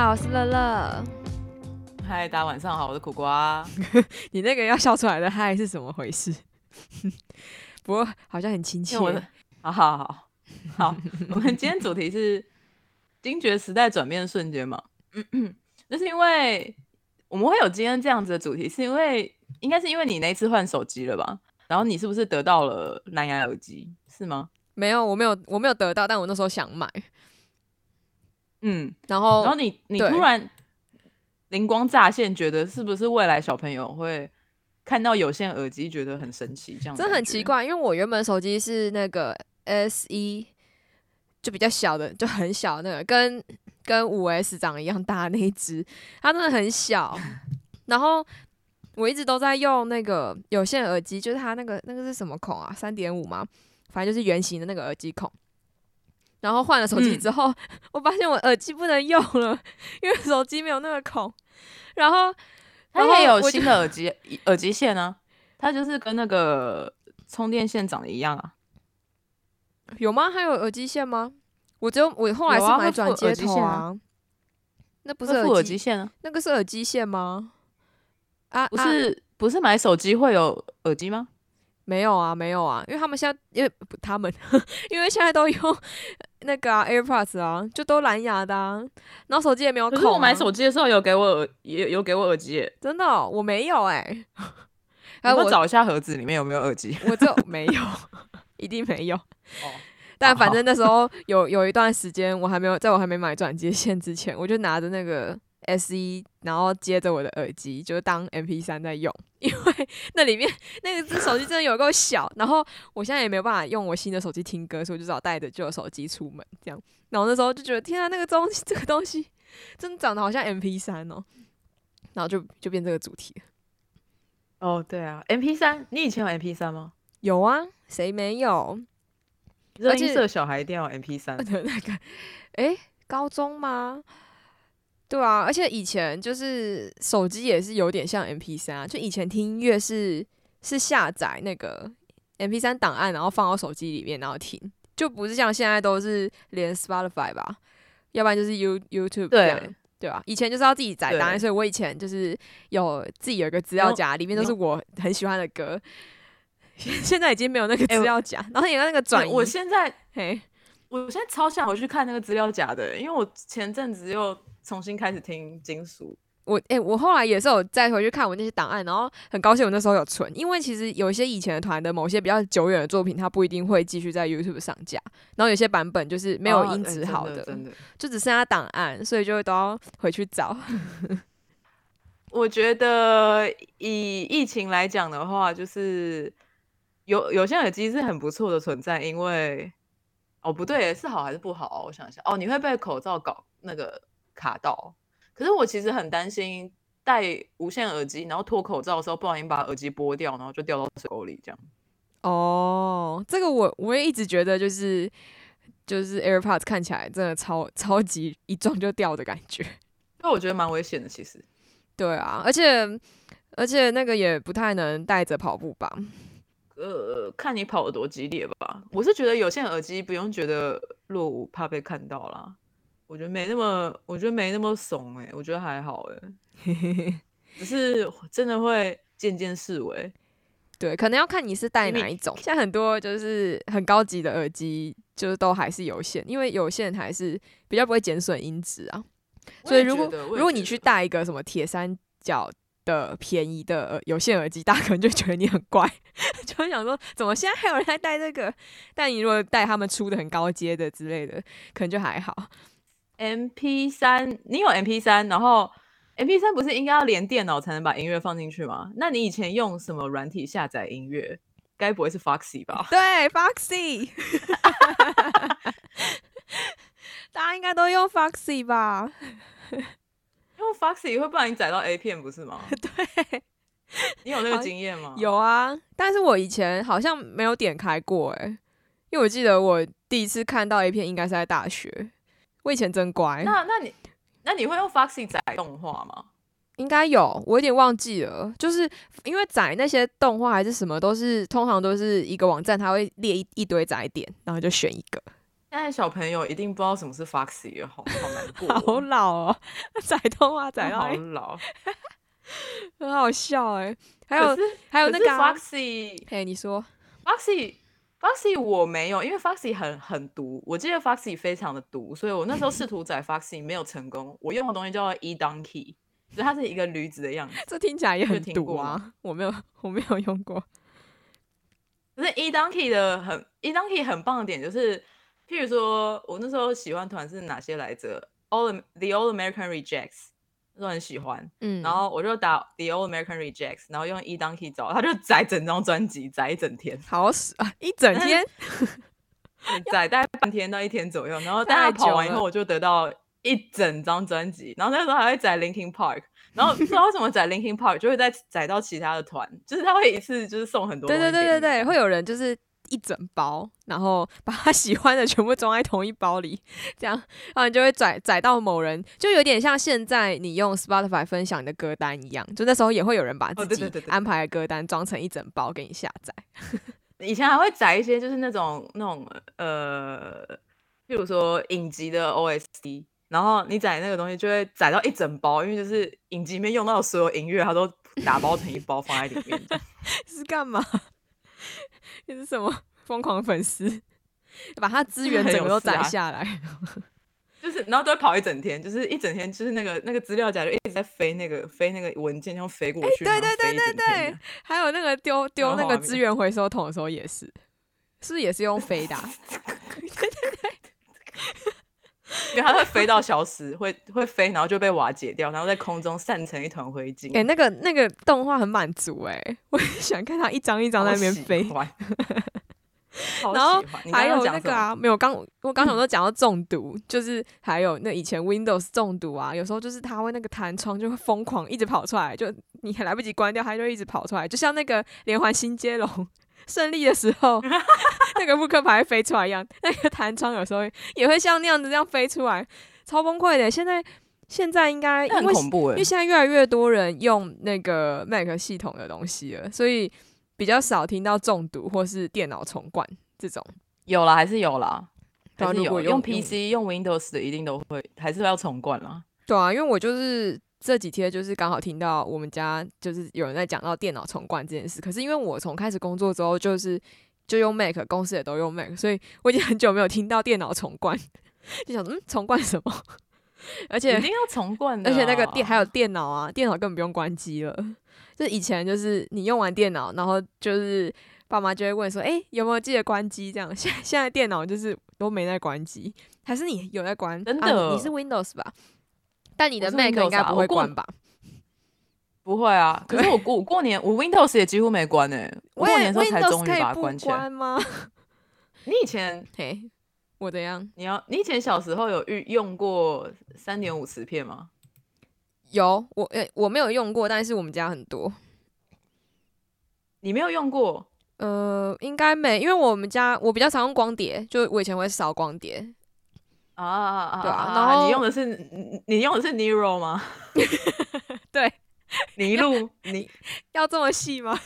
家好，我是乐乐。嗨，大家晚上好，我是苦瓜。你那个要笑出来的嗨是怎么回事？不过好像很亲切。好好好好，我们今天主题是惊觉时代转变瞬间嘛？嗯嗯，那是因为我们会有今天这样子的主题，是因为应该是因为你那次换手机了吧？然后你是不是得到了蓝牙耳机？是吗？没有，我没有，我没有得到，但我那时候想买。嗯，然后然后你你突然灵光乍现，觉得是不是未来小朋友会看到有线耳机觉得很神奇？这样真很奇怪，因为我原本手机是那个 S 一，就比较小的，就很小那个，跟跟五 S 长得一样大那一只，它真的很小。然后我一直都在用那个有线耳机，就是它那个那个是什么孔啊？三点五吗？反正就是圆形的那个耳机孔。然后换了手机之后，我发现我耳机不能用了，因为手机没有那个孔。然后它也有新的耳机耳机线呢，它就是跟那个充电线长得一样啊。有吗？还有耳机线吗？我只有我后来是买转接头啊。那不是耳机线啊？那个是耳机线吗？啊，不是不是买手机会有耳机吗？没有啊，没有啊，因为他们现在因为他们 因为现在都用。那个 AirPods 啊，就都蓝牙的，然后手机也没有可是。我买手机的时候有给我耳，有有给我耳机，真的，我没有哎。然后我找一下盒子里面有没有耳机，我就没有，一定没有。哦。但反正那时候有有一段时间，我还没有在我还没买转接线之前，我就拿着那个。S 一，然后接着我的耳机，就是当 M P 三在用，因为那里面那个只手机真的有够小，然后我现在也没有办法用我新的手机听歌，所以我就只好带着旧手机出门这样。然后那时候就觉得，天啊，那个东西，这个东西真的长得好像 M P 三哦，然后就就变这个主题了。哦，对啊，M P 三，你以前有 M P 三吗？有啊，谁没有？热音社小孩一定要 M P 三的 那个，哎，高中吗？对啊，而且以前就是手机也是有点像 M P 三啊，就以前听音乐是是下载那个 M P 三档案，然后放到手机里面然后听，就不是像现在都是连 Spotify 吧，要不然就是 You YouTube 对对吧？以前就是要自己载档案，所以我以前就是有自己有一个资料夹，里面都是我很喜欢的歌。现在已经没有那个资料夹，然后有那个转移。我现在嘿，我现在超想回去看那个资料夹的，因为我前阵子又。重新开始听金属，我哎，我后来也是有再回去看我那些档案，然后很高兴我那时候有存，因为其实有一些以前的团的某些比较久远的作品，它不一定会继续在 YouTube 上架，然后有些版本就是没有音质好的，真的就只剩下档案，所以就都要回去找。我觉得以疫情来讲的话，就是有有些耳机是很不错的存在，因为哦不对，是好还是不好？我想一下，哦，你会被口罩搞那个。卡到，可是我其实很担心戴无线耳机，然后脱口罩的时候不小心把耳机拨掉，然后就掉到水沟里这样。哦，这个我我也一直觉得就是就是 AirPods 看起来真的超超级一撞就掉的感觉，因为我觉得蛮危险的其实。对啊，而且而且那个也不太能带着跑步吧？呃，看你跑得多激烈吧。我是觉得有线耳机不用觉得落伍，怕被看到啦。我觉得没那么，我觉得没那么怂哎，我觉得还好哎，只是真的会渐渐视为，对，可能要看你是戴哪一种。现在很多就是很高级的耳机，就是都还是有线，因为有线还是比较不会减损音质啊。所以如果如果你去戴一个什么铁三角的便宜的有线耳机，大家可能就觉得你很怪，就会想说怎么现在还有人在戴这个？但你如果戴他们出的很高阶的之类的，可能就还好。M P 三，你有 M P 三，然后 M P 三不是应该要连电脑才能把音乐放进去吗？那你以前用什么软体下载音乐？该不会是 Foxy 吧？对，Foxy，大家应该都用 Foxy 吧？用 Foxy 会不然你载到 A 片不是吗？对，你有那个经验吗？有啊，但是我以前好像没有点开过哎，因为我记得我第一次看到 A 片应该是在大学。我以前真乖。那那你那你会用 Foxy 载动画吗？应该有，我有点忘记了。就是因为载那些动画还是什么，都是通常都是一个网站，它会列一一堆载点，然后就选一个。现在小朋友一定不知道什么是 Foxy 了，好好难过好哦，老哦，载动画载到好欸老。很好笑哎。还有还有那个啊 Foxy 嘿，你说 Foxy Foxy 我没有，因为 Foxy 很很毒，我记得 Foxy 非常的毒，所以我那时候试图宰 Foxy 没有成功。我用的东西叫做 E Donkey，就它是一个驴子的样子。这听起来也很毒啊，我没有我没有用过。可是 E Donkey 的很 E Donkey 很棒的点就是，譬如说我那时候喜欢团是哪些来着？All the All American Rejects，那时候很喜欢。嗯，然后我就打 The Old American Rejects，然后用 E Donkey 找，他就载整张专辑，载一整天，好使啊，一整天 载大概半天到一天左右。然后大太家跑完以后，我就得到一整张专辑。然后那时候还会载 Linkin Park，然后不知道为什么载 Linkin Park 就会再载到其他的团，就是他会一次就是送很多对对。对对对，会有人就是一整包，然后把他喜欢的全部装在同一包里，这样，然后你就会载载到某人，就有点像现在你用 Spotify 分享你的歌单一样，就那时候也会有人把自己安排的歌单装成一整包给你下载。以前还会载一些就是那种那种呃，譬如说影集的 OST，然后你载那个东西就会载到一整包，因为就是影集里面用到的所有音乐，它都打包成一包放在里面。是干嘛？你是什么疯狂粉丝？把他资源整个都攒下来，就是，然后都会跑一整天，就是一整天，就是那个那个资料夹就一直在飞那个飞那个文件，这样飞过去，对对对对对还有那个丢丢那个资源回收桶的时候也是，是不是也是用飞的啊、因为它会飞到消失，会会飞，然后就被瓦解掉，然后在空中散成一团灰烬。哎、那个那个动画很满足哎、我也想看它一张一张在那边飞。然后还有那个啊，没有刚我刚想说讲到中毒，就是还有那以前 Windows 中毒啊，有时候就是它会那个弹窗就会疯狂一直跑出来，就你还来不及关掉，它就一直跑出来，就像那个连环新接龙胜利的时候，那个扑克牌飞出来一样，那个弹窗有时候也会像那样子这样飞出来，超崩溃的。现在现在应该很恐怖哎、因为现在越来越多人用那个 Mac 系统的东西了，所以比较少听到中毒或是电脑重灌这种。有啦，还是有啦，对啊还是有用用 PC 用 Windows 的一定都会，还是要重灌啦。对啊，因为我就是这几天就是刚好听到我们家就是有人在讲到电脑重灌这件事，可是因为我从开始工作之后就是就用 Mac，公司也都用 Mac，所以我已经很久没有听到电脑重灌，就想说嗯重灌什么？而且一定要重灌的啊、而且那个电还有电脑啊，电脑根本不用关机了。就是以前就是你用完电脑，然后就是爸妈就会问说：“哎、有没有记得关机？”这样，现现在电脑就是都没在关机，还是你有在关？啊、真的你是 Windows 吧？但你的 Mac 应该不会关吧？不会啊，可是我过我过年我 Windows 也几乎没关诶、我过喂年的时候才终于把它关起来。关吗？你以前 嘿，我怎样？你要你以前小时候有用用过三点五磁片吗？有我呃、我没有用过，但是我们家很多。你没有用过？呃，应该没，因为我们家我比较常用光碟，就我以前会扫光碟。啊啊啊！对啊啊然后你用的是你你用的是 Nero 吗？对，尼禄，你要这么细吗？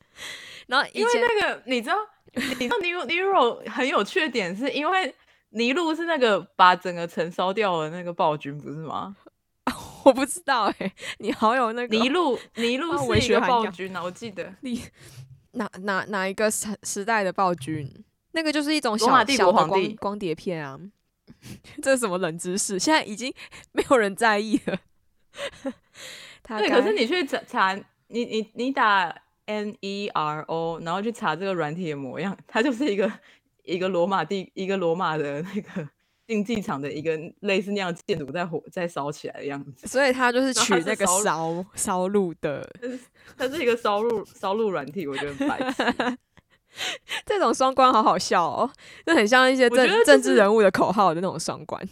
然后因为那个你知道，你知道 Nero Nero 很有趣的点，是因为尼禄是那个把整个城烧掉的那个暴君，不是吗？我不知道哎、你好有那个尼禄尼禄啊文是一个学暴君啊，我记得。你哪哪哪一个时时代的暴君？那个就是一种小小的国皇帝光光碟片啊。这是什么冷知识？现在已经 没有人在意了。他对，可是你去查查，你你你打 N E R O，然后去查这个软体的模样，它就是一个一个罗马地一个罗马的那个竞技场的一个类似那样建筑在火在烧起来的样子。所以它就是取那个烧烧烧录的它是一个烧录烧录软体，我觉得很白痴。这种双关，好好笑哦！那很像一些政政治人物的口号的那种双关，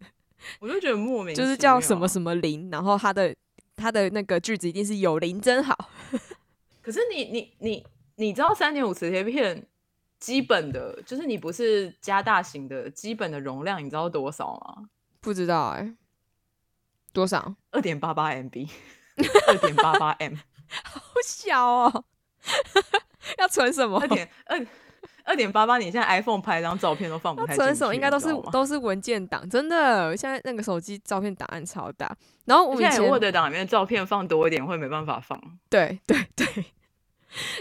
我就觉得莫名就是叫什么什么零，然后他的他的那个句子一定是有零真好。可是你你你你知道三点五磁贴片基本的，就是你不是加大型的基本的容量，你知道多少吗？不知道哎、多少？二点八八 MB，二点八八 M，好小哦，要存什么二？点二二点八八，你现在 iPhone 拍张照片都放不太，存什么应该都是都是文件档，真的。现在那个手机照片档案超大，然后我们以前现在 Word 档里面照片放多一点会没办法放。对对对，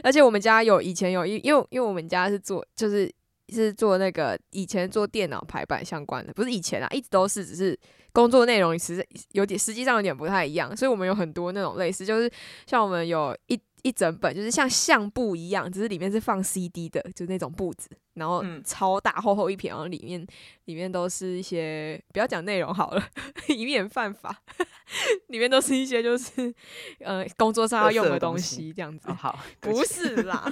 而且我们家有以前有一，因为因为我们家是做就是是做那个以前做电脑排版相关的，不是以前啊，一直都是，只是工作内容其实有点实际上有点不太一样，所以我们有很多那种类似，就是像我们有一一整本，就是像相簿一样，只是里面是放 CD 的，就是那种簿子，然后嗯超大厚厚一片，然后里面里面都是一些不要讲内容好了，以免犯法，里面都是一些就是呃工作上要用的东西西这样子哦、好，不是啦，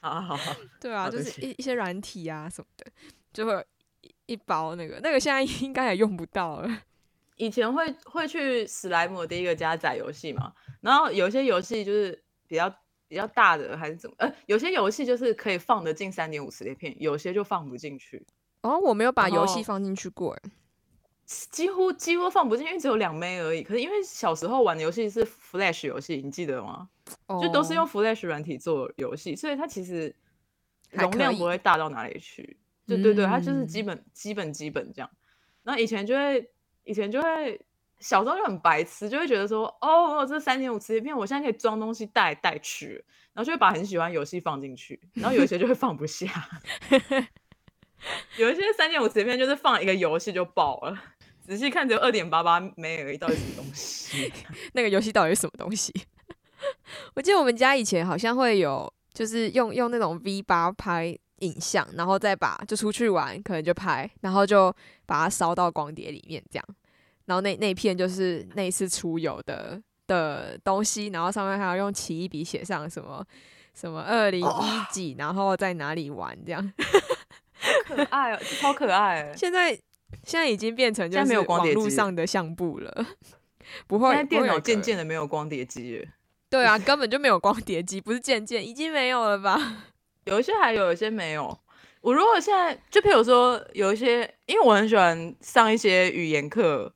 好好好，对啊，就是一一些软体啊什么的，就会一一包那个，那个现在应该也用不到了。以前会会去史莱姆的第一个家载游戏嘛，然后有些游戏就是比较比较大的还是怎么，呃，有些游戏就是可以放得进三点五磁碟片，有些就放不进去，哦，我没有把游戏放进去过，欸几乎几乎放不进，因为只有两枚而已。可是因为小时候玩的游戏是 Flash 游戏，你记得吗？就都是用哦 Flash 软体做游戏，所以它其实容量不会大到哪里去。对对对，它就是基嗯本基本基本这样。然后以前就会以前就会小时候就很白痴，就会觉得说，哦，哦这三点五磁碟片，我现在可以装东西带来带去，然后就会把很喜欢游戏放进去，然后有一些就会放不下。有一些三点五磁碟片就是放一个游戏就爆了，仔细看只有二点八八枚而已，到底什么东西？那个游戏到底是什么东西？我记得我们家以前好像会有，就是用用那种 V 八拍影像，然后再把就出去玩，可能就拍，然后就把它烧到光碟里面这样。然后那那片就是那一次出游的的东西，然后上面还要用奇异笔写上什么什么二零一几，然后在哪里玩这样。可爱哦，超可爱欸。现在现在已经变成就是网络有光碟机上的相簿了，不会。现在电脑渐渐的没有光碟机了，对啊，根本就没有光碟机，不是渐渐已经没有了吧？有一些还有，有一些没有。我如果现在就譬如说有一些，因为我很喜欢上一些语言课，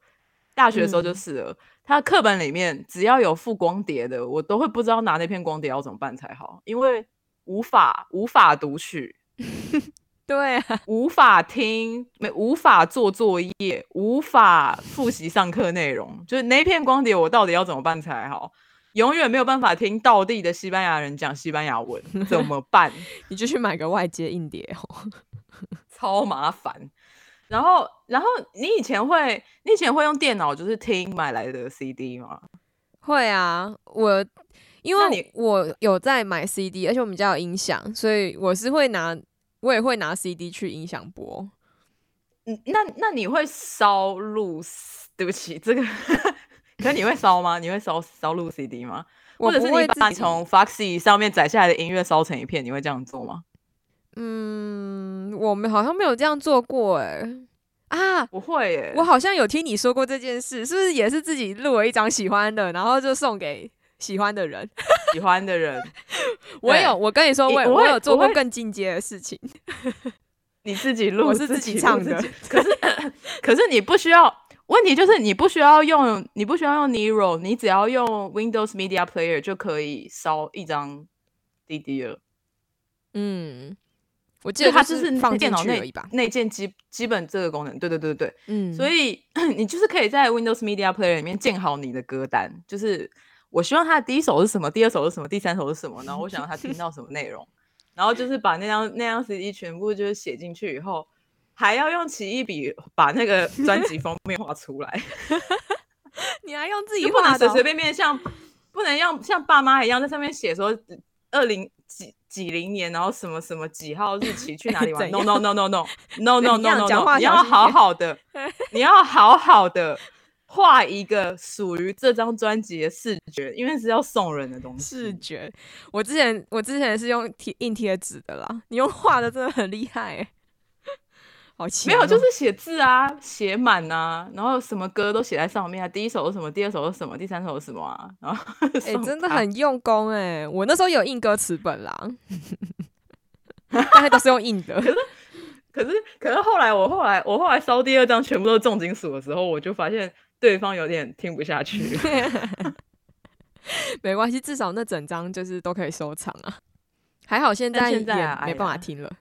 大学的时候就嗯是了。他课本里面只要有附光碟的，我都会不知道拿那片光碟要怎么办才好，因为无法无法读取，对啊，无法听，没无法做作业，无法复习上课内容，就是那片光碟我到底要怎么办才好？永远没有办法听道地的西班牙人讲西班牙文，怎么办？你就去买个外接硬碟哦。超麻烦。然后，然后你以前会，你以前会用电脑就是听买来的 CD 吗？会啊，我因为你我有在买 CD，而且我们家有音响，所以我是会拿，我也会拿 CD 去音响播。嗯，那那你会烧录？对不起，这个，可是你会烧吗？你会烧烧录 CD 吗？我或者是你把你从 Foxy 上面载下来的音乐烧成一片，你会这样做吗？嗯，我们好像没有这样做过哎、啊，不会耶，我好像有听你说过这件事，是不是也是自己录了一张喜欢的，然后就送给喜欢的人？喜欢的人，我有，我跟你说，我有我有做过更进阶的事情。你自己录，我是自己唱的可是可是你不需要，问题就是你不需要用，你不需要用 Nero，你只要用 Windows Media Player 就可以烧一张 DD 了。嗯，我记得它就是是放电脑内。内建基基本这个功能，对对对对对。嗯，所以 你就是可以在 Windows Media Player 里面建好你的歌单，就是我希望他的第一首是什么，第二首是什么，第三首是什么，然后我想让他听到什么内容，然后就是把那张那张 CD 全部就是写进去以后，还要用奇异笔把那个专辑封面画出来，你还用自己就不能随随便便像不能像像爸妈一样在上面写说二零几几零年，然后什么什么几号日期去哪里玩？No No No No No No No No No 你要好好的，你要好好的画一个属于这张专辑的视觉，因为是要送人的东西。视觉。我之前我之前是用贴硬贴纸的啦，你用画的真的很厉害欸，好奇哦、没有，就是写字啊，写满啊，然后什么歌都写在上面啊。第一首是什么，第二首是什么，第三首是什么啊？然后 哎、送真的很用功哎、我那时候有印歌词本啦，大概都是用印的。可是，可是后来我后来我后来烧第二张全部都是重金属的时候，我就发现对方有点听不下去。没关系，至少那整张就是都可以收藏啊。还好现在也没办法听了。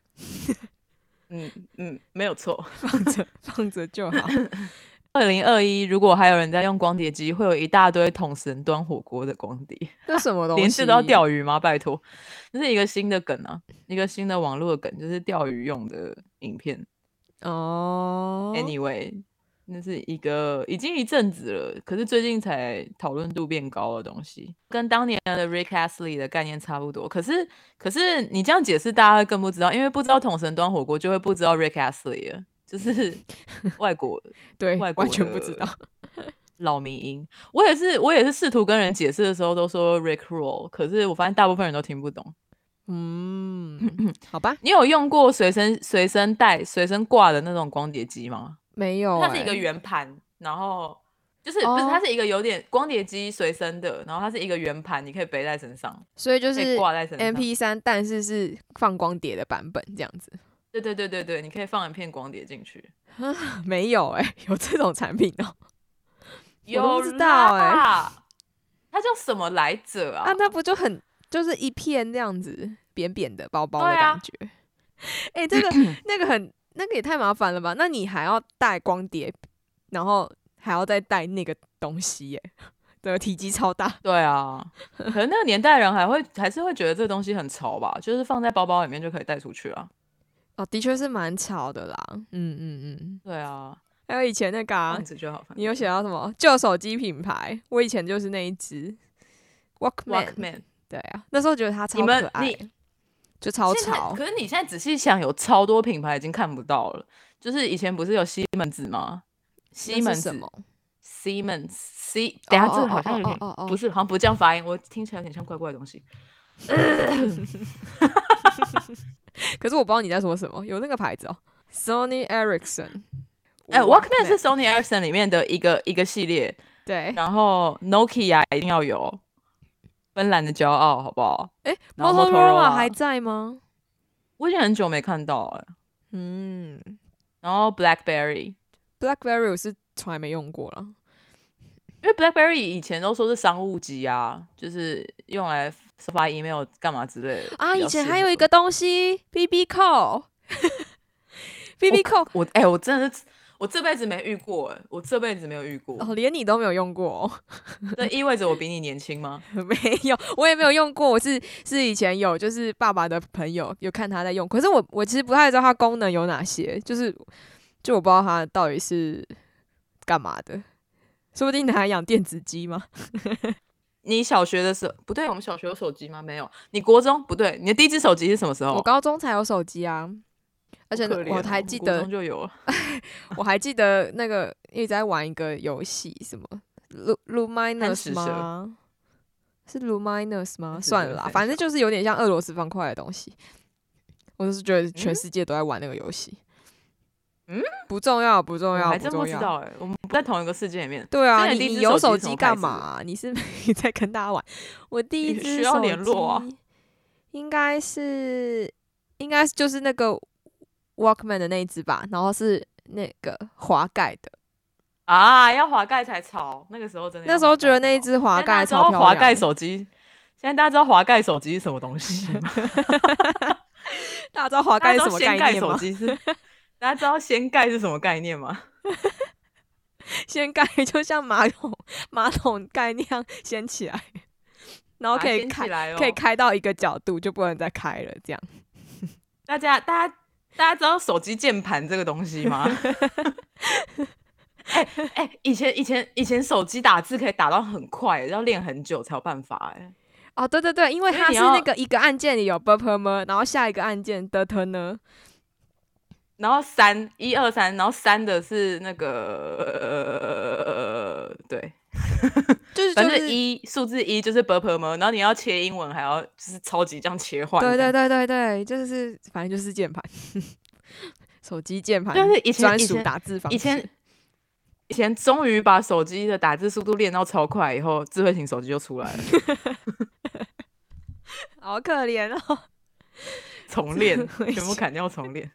嗯嗯，没有错。放着放着就好。二零二一，如果还有人在用光碟机，会有一大堆桶神端火锅的光碟。这什么东西？连吃都要钓鱼吗？拜托，这是一个新的梗啊，一个新的网络梗，就是钓鱼用的影片。哦。Anyway，那是一个已经一阵子了，可是最近才讨论度变高的东西，跟当年的 Rick Astley 的概念差不多。可是，可是你这样解释，大家会更不知道，因为不知道桶神端火锅，就会不知道 Rick Astley 了。就是 外国对外国完全不知道。老民音，我也是，我也是试图跟人解释的时候都说 Rick Roll，可是我发现大部分人都听不懂。嗯，好吧。你有用过随身随身带、随身挂的那种光碟机吗？没有、欸，它是一个圆盘，然后就是、不是哦它是一个有点光碟机随身的，然后它是一个圆盘，你可以背在身上，所以就是挂在身上。M P 三，但是是放光碟的版本这样子。对对对对对，你可以放一片光碟进去。没有哎、有这种产品哦、有知道欸啦它叫什么来着啊？啊，那不就很就是一片这样子扁扁的包包的感觉？哎、这个 那个很那个也太麻烦了吧？那你还要带光碟，然后还要再带那个东西耶、对，体积超大。对啊，可能那个年代人还会还是会觉得这个东西很潮吧，就是放在包包里面就可以带出去啊。哦，的确是蛮潮的啦。嗯嗯嗯，对啊，还有以前那个、啊样，子就好。你有写到什么旧手机品牌？我以前就是那一只 Walkman。Walkman，对啊，那时候觉得它超你们可爱你，就超潮。可是你现在仔细想，有超多品牌已经看不到了。就是以前不是有西门子吗？西门子什么？Siemens C，等下这个好像有点不是，好像不这样发音，我听起来有点像怪怪的东西。可是我不知道你在说什么，有那个牌子哦，Sony Ericsson。哎，Walkman 是 Sony Ericsson 里面的一个一个系列，对，然后 Nokia 一定要有，芬兰的骄傲，好不好？哎然后 Motorola Motorola 还在吗？我已经很久没看到了。嗯然后 BlackBerry，，BlackBerry 我是从来没用过了。因为 BlackBerry 以前都说是商务机啊，就是用来发 email 干嘛之类的啊，以前还有一个东西，BB Call。BB Call 我哎、我真的是我这辈子没遇过哎，我这辈子没有遇过，哦，连你都没有用过、哦，这意味着我比你年轻吗？没有，我也没有用过。我是是以前有，就是爸爸的朋友有看他在用，可是我我其实不太知道它功能有哪些，就是就我不知道它到底是干嘛的，说不定拿来养电子鸡吗？你小学的时候不对，我们小学有手机吗？没有。你国中不对，你的第一只手机是什么时候？我高中才有手机啊，而且我还记得就有了。我还记得那个一直在玩一个游戏，什么 Lu 贪 Luminous 吗？是 Luminous 吗？算了啦，反正就是有点像俄罗斯方块的东西。我就是觉得全嗯世界都在玩那个游戏。嗯，不重要，不重要，我还真不重要。知道哎、我们不在同一个世界里面。对啊，你有手手机干嘛啊、你是没在跟大家玩？我第一次需要联络应该是应该就是那个 Walkman 的那一只吧，然后是那个滑盖的。啊，要滑盖才潮，那个时候真的那时候觉得那一只滑盖超漂亮盖手机，现在大家知道滑盖手机是什么东西 吗？大家知道滑盖是什么概念吗？手机是？大家知道掀盖是什么概念吗？掀盖就像马桶马桶盖那样掀起来，然后可以开可以开到一个角度，就不能再开了。这样大家大家大家知道手机键盘这个东西吗？哎哎、以前以前以前手机打字可以打到很快，要练很久才有办法哎、哦，对对对，因为它是那个一个按键里有 b p m，然后下一个按键的 t 呢，然后三一二三，然后三的是那个呃对，就是就是一数字一就是 b p m，然后你要切英文还要就是超级这样切换。对对对对对，就是反正就是键盘，手机键盘，但是以前专属以前打字方式。以前以前终于把手机的打字速度练到超快，以后智慧型手机就出来了，好可怜哦。重练全部砍掉重练。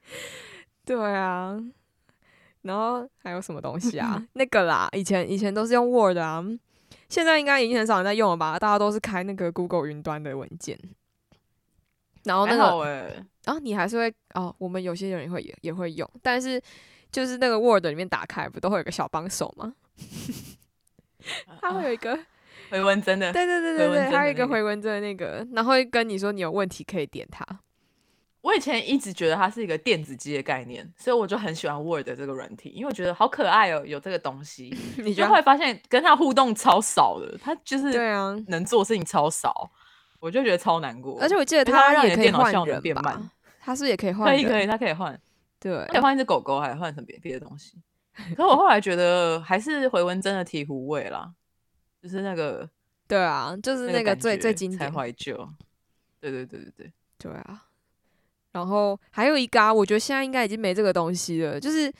对啊，然后还有什么东西啊？那个啦，以前以前都是用 Word 啊，现在应该已经很少人在用了吧？大家都是开那个 Google 云端的文件。然后那个，还好哎，然后你还是会哦，我们有些人也会也也会用，但是就是那个 Word 里面打开不都会有个小帮手吗？它会有一个，回文真的。对对对对对，还有一个个回文针的那个，然后会跟你说你有问题可以点它。我以前一直觉得它是一个电子机的概念，所以我就很喜欢 Word 这个软体，因为我觉得好可爱哦，有这个东西。你就后？来发现跟它互动超少的，它就是对啊，能做事情超少，我就觉得超难过。而且我记得它让你的电脑效能变慢？它是也可以 换，可以可以，它可以换，对可以换一只狗狗，还换成别别的东西。可我后来觉得还是回文真的醍醐味啦，就是那个对啊，就是那个最最经典，怀旧。对对对对对，对啊。然后还有一个啊，我觉得现在应该已经没这个东西了，就是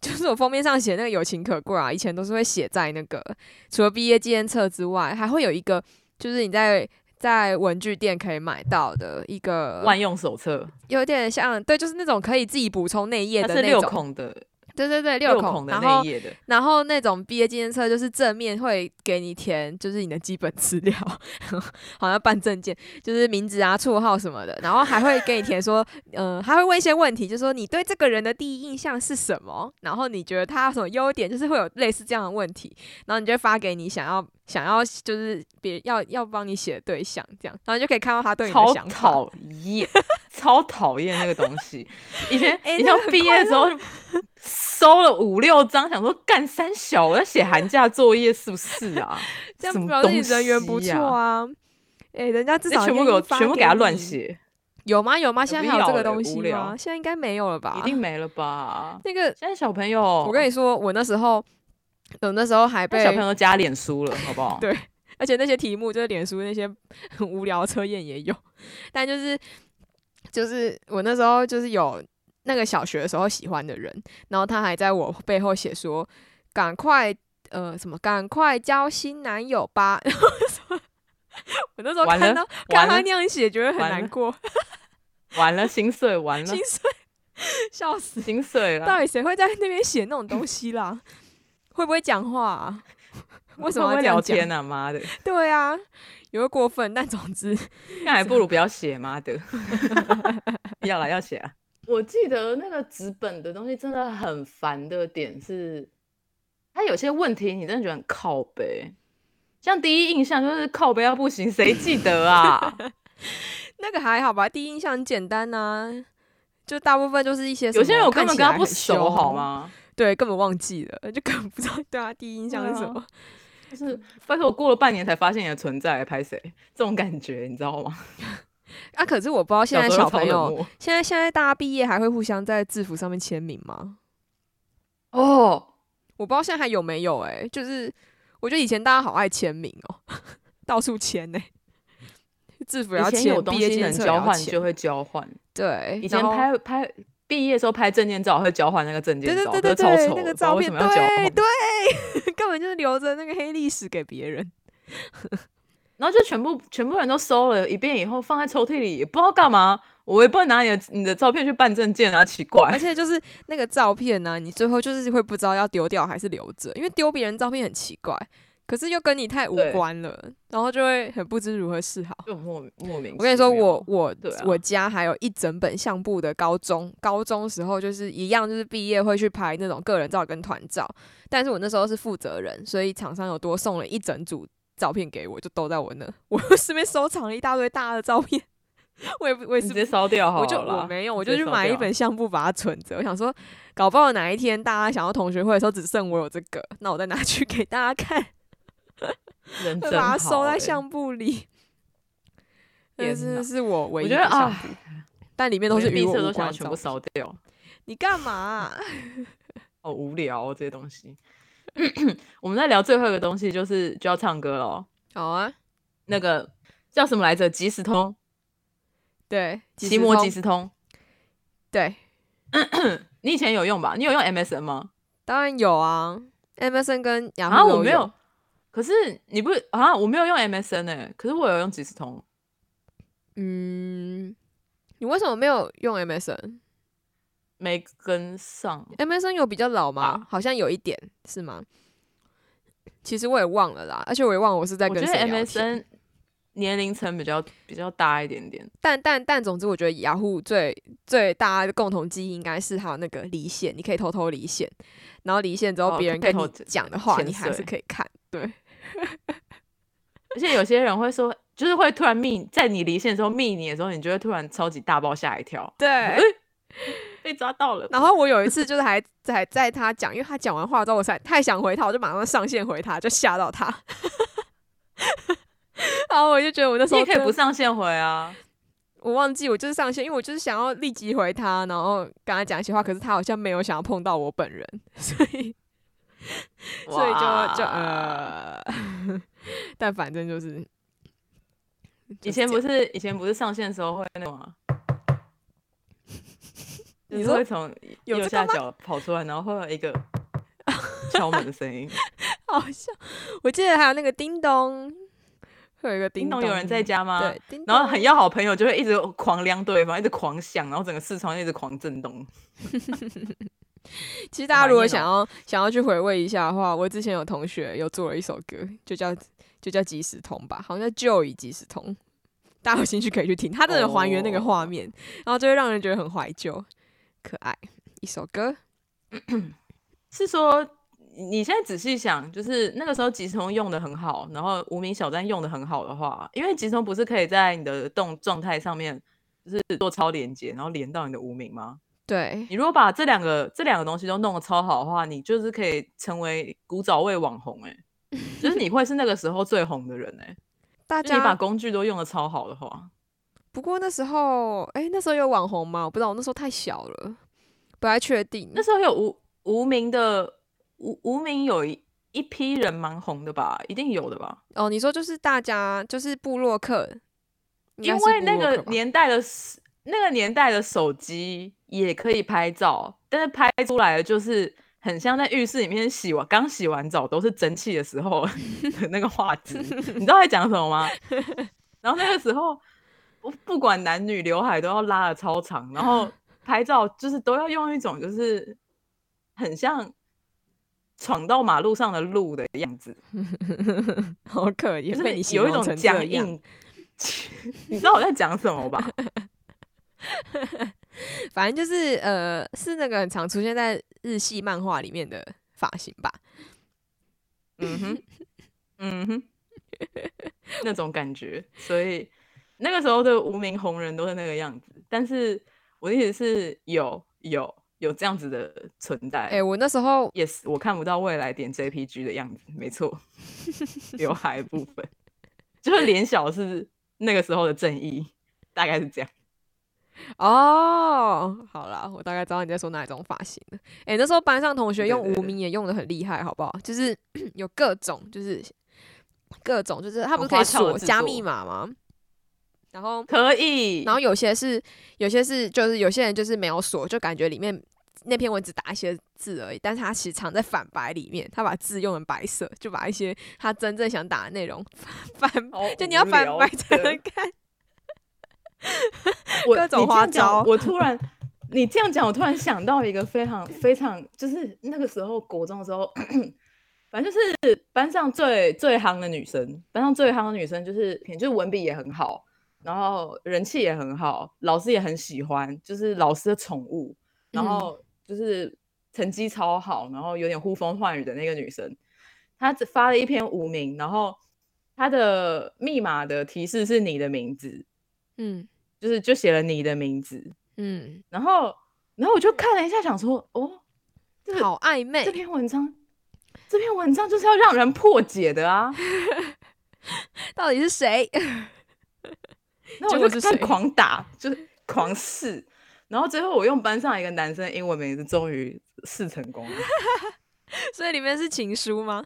就是我封面上写那个友情可贵啊，以前都是会写在那个除了毕业纪念册之外，还会有一个就是你在在文具店可以买到的一个，万用手册，有点像对，就是那种可以自己补充内页的那种，孔的，对对对，六孔，的然后内页的，然后那种毕业纪念册就是正面会给你填，就是你的基本资料，好像办证件，就是名字啊、绰号什么的，然后还会给你填说，嗯、还会问一些问题，就说你对这个人的第一印象是什么，然后你觉得他有什么优点，就是会有类似这样的问题，然后你就发给你想要想要就是别要要帮你写的对象这样，然后就可以看到他对你的超想法。讨厌，超讨厌那个东西。以前以前哎那个很我毕业的时候收了五六张，想说干三小，我要写寒假作业是不是啊？这样表示你人缘不西错啊！啊。哎、人家至少全部给我全部给他乱写，有吗？有吗？现在必还有这个东西吗？现在应该没有了吧？一定没了吧？那个，现在小朋友，我跟你说，我那时候，我那时候还被小朋友加脸书了，好不好？对而且那些题目就是脸书那些很无聊的测验也有，但就是就是我那时候就是有那个小学的时候喜欢的人，然后他还在我背后写说赶快呃什么赶快交新男友吧，然后说我那时候看到看他那样写，觉得很难过，完了，心碎，完了心，碎，笑死。心碎了。到底谁会在那边写那种东西啦？会不会讲话、啊？为什么会聊天啊？妈的，对啊，有个过分，但总之，那还不如不要写，妈的！要了要写啊！我记得那个纸本的东西真的很烦的点是，它有些问题你真的觉得很靠背，像第一印象就是靠背要不行，谁记得啊？那个还好吧？第一印象很简单呐、就大部分就是一些什有些人我根本跟他不熟，好凶？吗？对，根本忘记了，就根本不知道对他第一印象是什么。就是但是，我过了半年才发现你的存在，拍谁？这种感觉你知道吗？啊，可是我不知道现在小朋友，现在现在大家毕业还会互相在制服上面签名吗？哦，我不知道现在还有没有哎、就是我觉得以前大家好爱签名哦、到处签呢、制服也要签，有东毕业能交换就会交换。对，以前拍拍毕业的时候拍证件照会交换那个证件照，对对对对对，丑，那个照片，对对，根本就是留着那个黑历史给别人。然后就全部全部人都收了一遍以后放在抽屉里，也不知道干嘛。我也不能拿你的你的照片去办证件啊，奇怪而。且就是那个照片呢、你最后就是会不知道要丢掉还是留着，因为丢别人照片很奇怪，可是又跟你太无关了，然后就会很不知如何是好。就莫名莫名。我跟你说，我我、啊我家还有一整本相簿的高中，高中时候就是一样，就是毕业会去拍那种个人照跟团照，但是我那时候是负责人，所以厂商有多送了一整组照片给我，就都在我那，我顺便收藏了一大堆大的照片，我也不我也是直接烧掉好了我就我没有，我就去买一本相簿把它存着。我想说，搞不好哪一天大家想要同学会的时候，只剩我有这个，那我再拿去给大家看，人真会把它收在相簿里。也是是我唯我一的相觉得啊簿，但里面都我是与我都想全部烧掉，你干嘛啊、好无聊哦这些东西。我们在聊最后一个东西，就是就要唱歌了哦。好啊，那个叫什么来着？即时通，对，即奇摩即时通。对，你以前有用吧？你有用 MSN 吗？当然有啊，MSN 跟雅啊，虎都我没有。可是你不啊？我没有用 MSN 哎、可是我有用即时通。嗯，你为什么没有用 MSN？MSN 没跟上，有比较老吗？啊好像有一点是吗？其实我也忘了啦，而且我也忘了我是在跟谁聊天。MSN 年龄层比较比较大一点点。但但但，总之，我觉得雅虎最最大家的共同记忆应该是它有那个离线，你可以偷偷离线，然后离线之后哦别人跟你讲的话，潜你还是可以看。对，而且有些人会说，就是会突然密，在你离线的时候密你的时候，你就会突然超级大爆吓一跳，对。哎 被抓到了。然后我有一次就是还在在他讲，因为他讲完话之后，我才太想回他，我就马上上线回他，就吓到他。然后我就觉得我那时你也可以不上线回啊，我忘记我就是上线，因为我就是想要立即回他，然后跟他讲一些话，可是他好像没有想要碰到我本人，所以 所以就就呃，但反正就是以前不是是以前不是上线的时候会那种啊，你说是会从右下角跑出来，然后会有一个敲门的声音。好像，我记得还有那个叮咚，会有一个，叮咚，有人在家吗？对，叮然后很要好朋友就会一直狂量对方，一直狂响，然后整个视窗一直狂震动。其实大家如果想要想要去回味一下的话，我之前有同学有做了一首歌，就叫就叫即时通吧，好像叫 Joy 即时通。大家有兴趣可以去听，他真的还原那个画哦面，然后就会让人觉得很怀旧、可爱。一首歌，是说你现在仔细想，就是那个时候即时通用的很好，然后无名小站用的很好的话，因为即时通不是可以在你的动状态上面就是做超连接，然后连到你的无名吗？对，你如果把这两个这两个东西都弄得超好的话，你就是可以成为古早味网红哎、就是你会是那个时候最红的人哎、大家你把工具都用的超好的话，不过那时候，哎、那时候有网红吗？我不知道，我那时候太小了，不太确定。那时候有无无名的无无名有一一批人蛮红的吧，一定有的吧？哦，你说就是大家就是部落客，应因为那个年代的那个年代的手机也可以拍照，但是拍出来的就是很像在浴室里面洗完刚洗完澡都是蒸汽的时候 的那个画质。你知道在讲什么吗？然后那个时候不不管男女，刘海都要拉的超长，然后 拍照就是都要用一种就是很像闯到马路上的路的样子，好可怜，就是有一种成这样。僵硬。你知道我在讲什么吧？反正就是呃，是那个很常出现在日系漫画里面的发型吧。嗯哼，嗯哼，那种感觉，所以那个时候的无名红人都是那个样子。但是我的意思是有有有这样子的存在。哎、我那时候 yes，我看不到未来点 JPG 的样子，没错，刘海部分就是脸小是那个时候的正义，大概是这样。哦，好啦，我大概知道你在说哪一种发型了。哎、那时候班上同学用无名也用的很厉害，好不好？就是 有各种，就是各种，就是他不是可以锁加密码吗？然后可以，然后有些是，有些是，就是有些人就是没有锁，就感觉里面那篇文只打一些字而已，但是他其实藏在反白里面，他把字用成白色，就把一些他真正想打的内容 反，好就你要反白才能看。我各种花讲招 我突然，你这样讲，我突然想到一个非常非常，就是那个时候国中的时候，反正就是班上最最夯的女生，班上最夯的女生就是就是文笔也很好，然后人气也很好，老师也很喜欢，就是老师的宠物，然嗯后就是成绩超好，然后有点呼风唤雨的那个女生，她只发了一篇无名，然后她的密码的提示是你的名字。嗯就是就写了你的名字，嗯，然后然后我就看了一下，想说哦，这个好暧昧这。篇文章，这篇文章就是要让人破解的啊。到底是谁？那我就看结果是狂打，就是狂试，然后最后我用班上一个男生的英文名字，终于试成功了。所以里面是情书吗？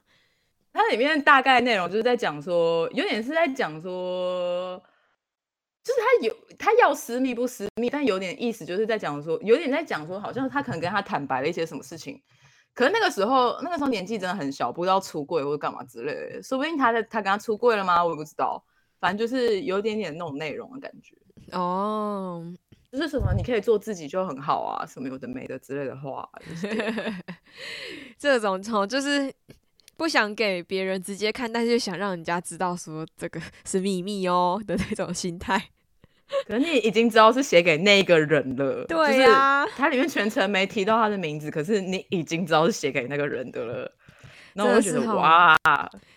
它里面大概内容就是在讲说，有点是在讲说，就是他有他要私密不私密，但有点意思就是在讲说，有点在讲说，好像他可能跟他坦白了一些什么事情，可是那个时候那个时候年纪真的很小，不知道出柜或者干嘛之类的，说不定他在他跟他出柜了吗？我也不知道，反正就是有点点那种内容的感觉，哦，就是什么你可以做自己就很好啊，什么有的没的之类的话，这种从就是不想给别人直接看，但是又想让人家知道说这个 是秘密哦的那种心态。可是你已经知道是写给那个人了，对呀、它里面全程没提到他的名字，可是你已经知道是写给那个人的了。然后我就觉得哇，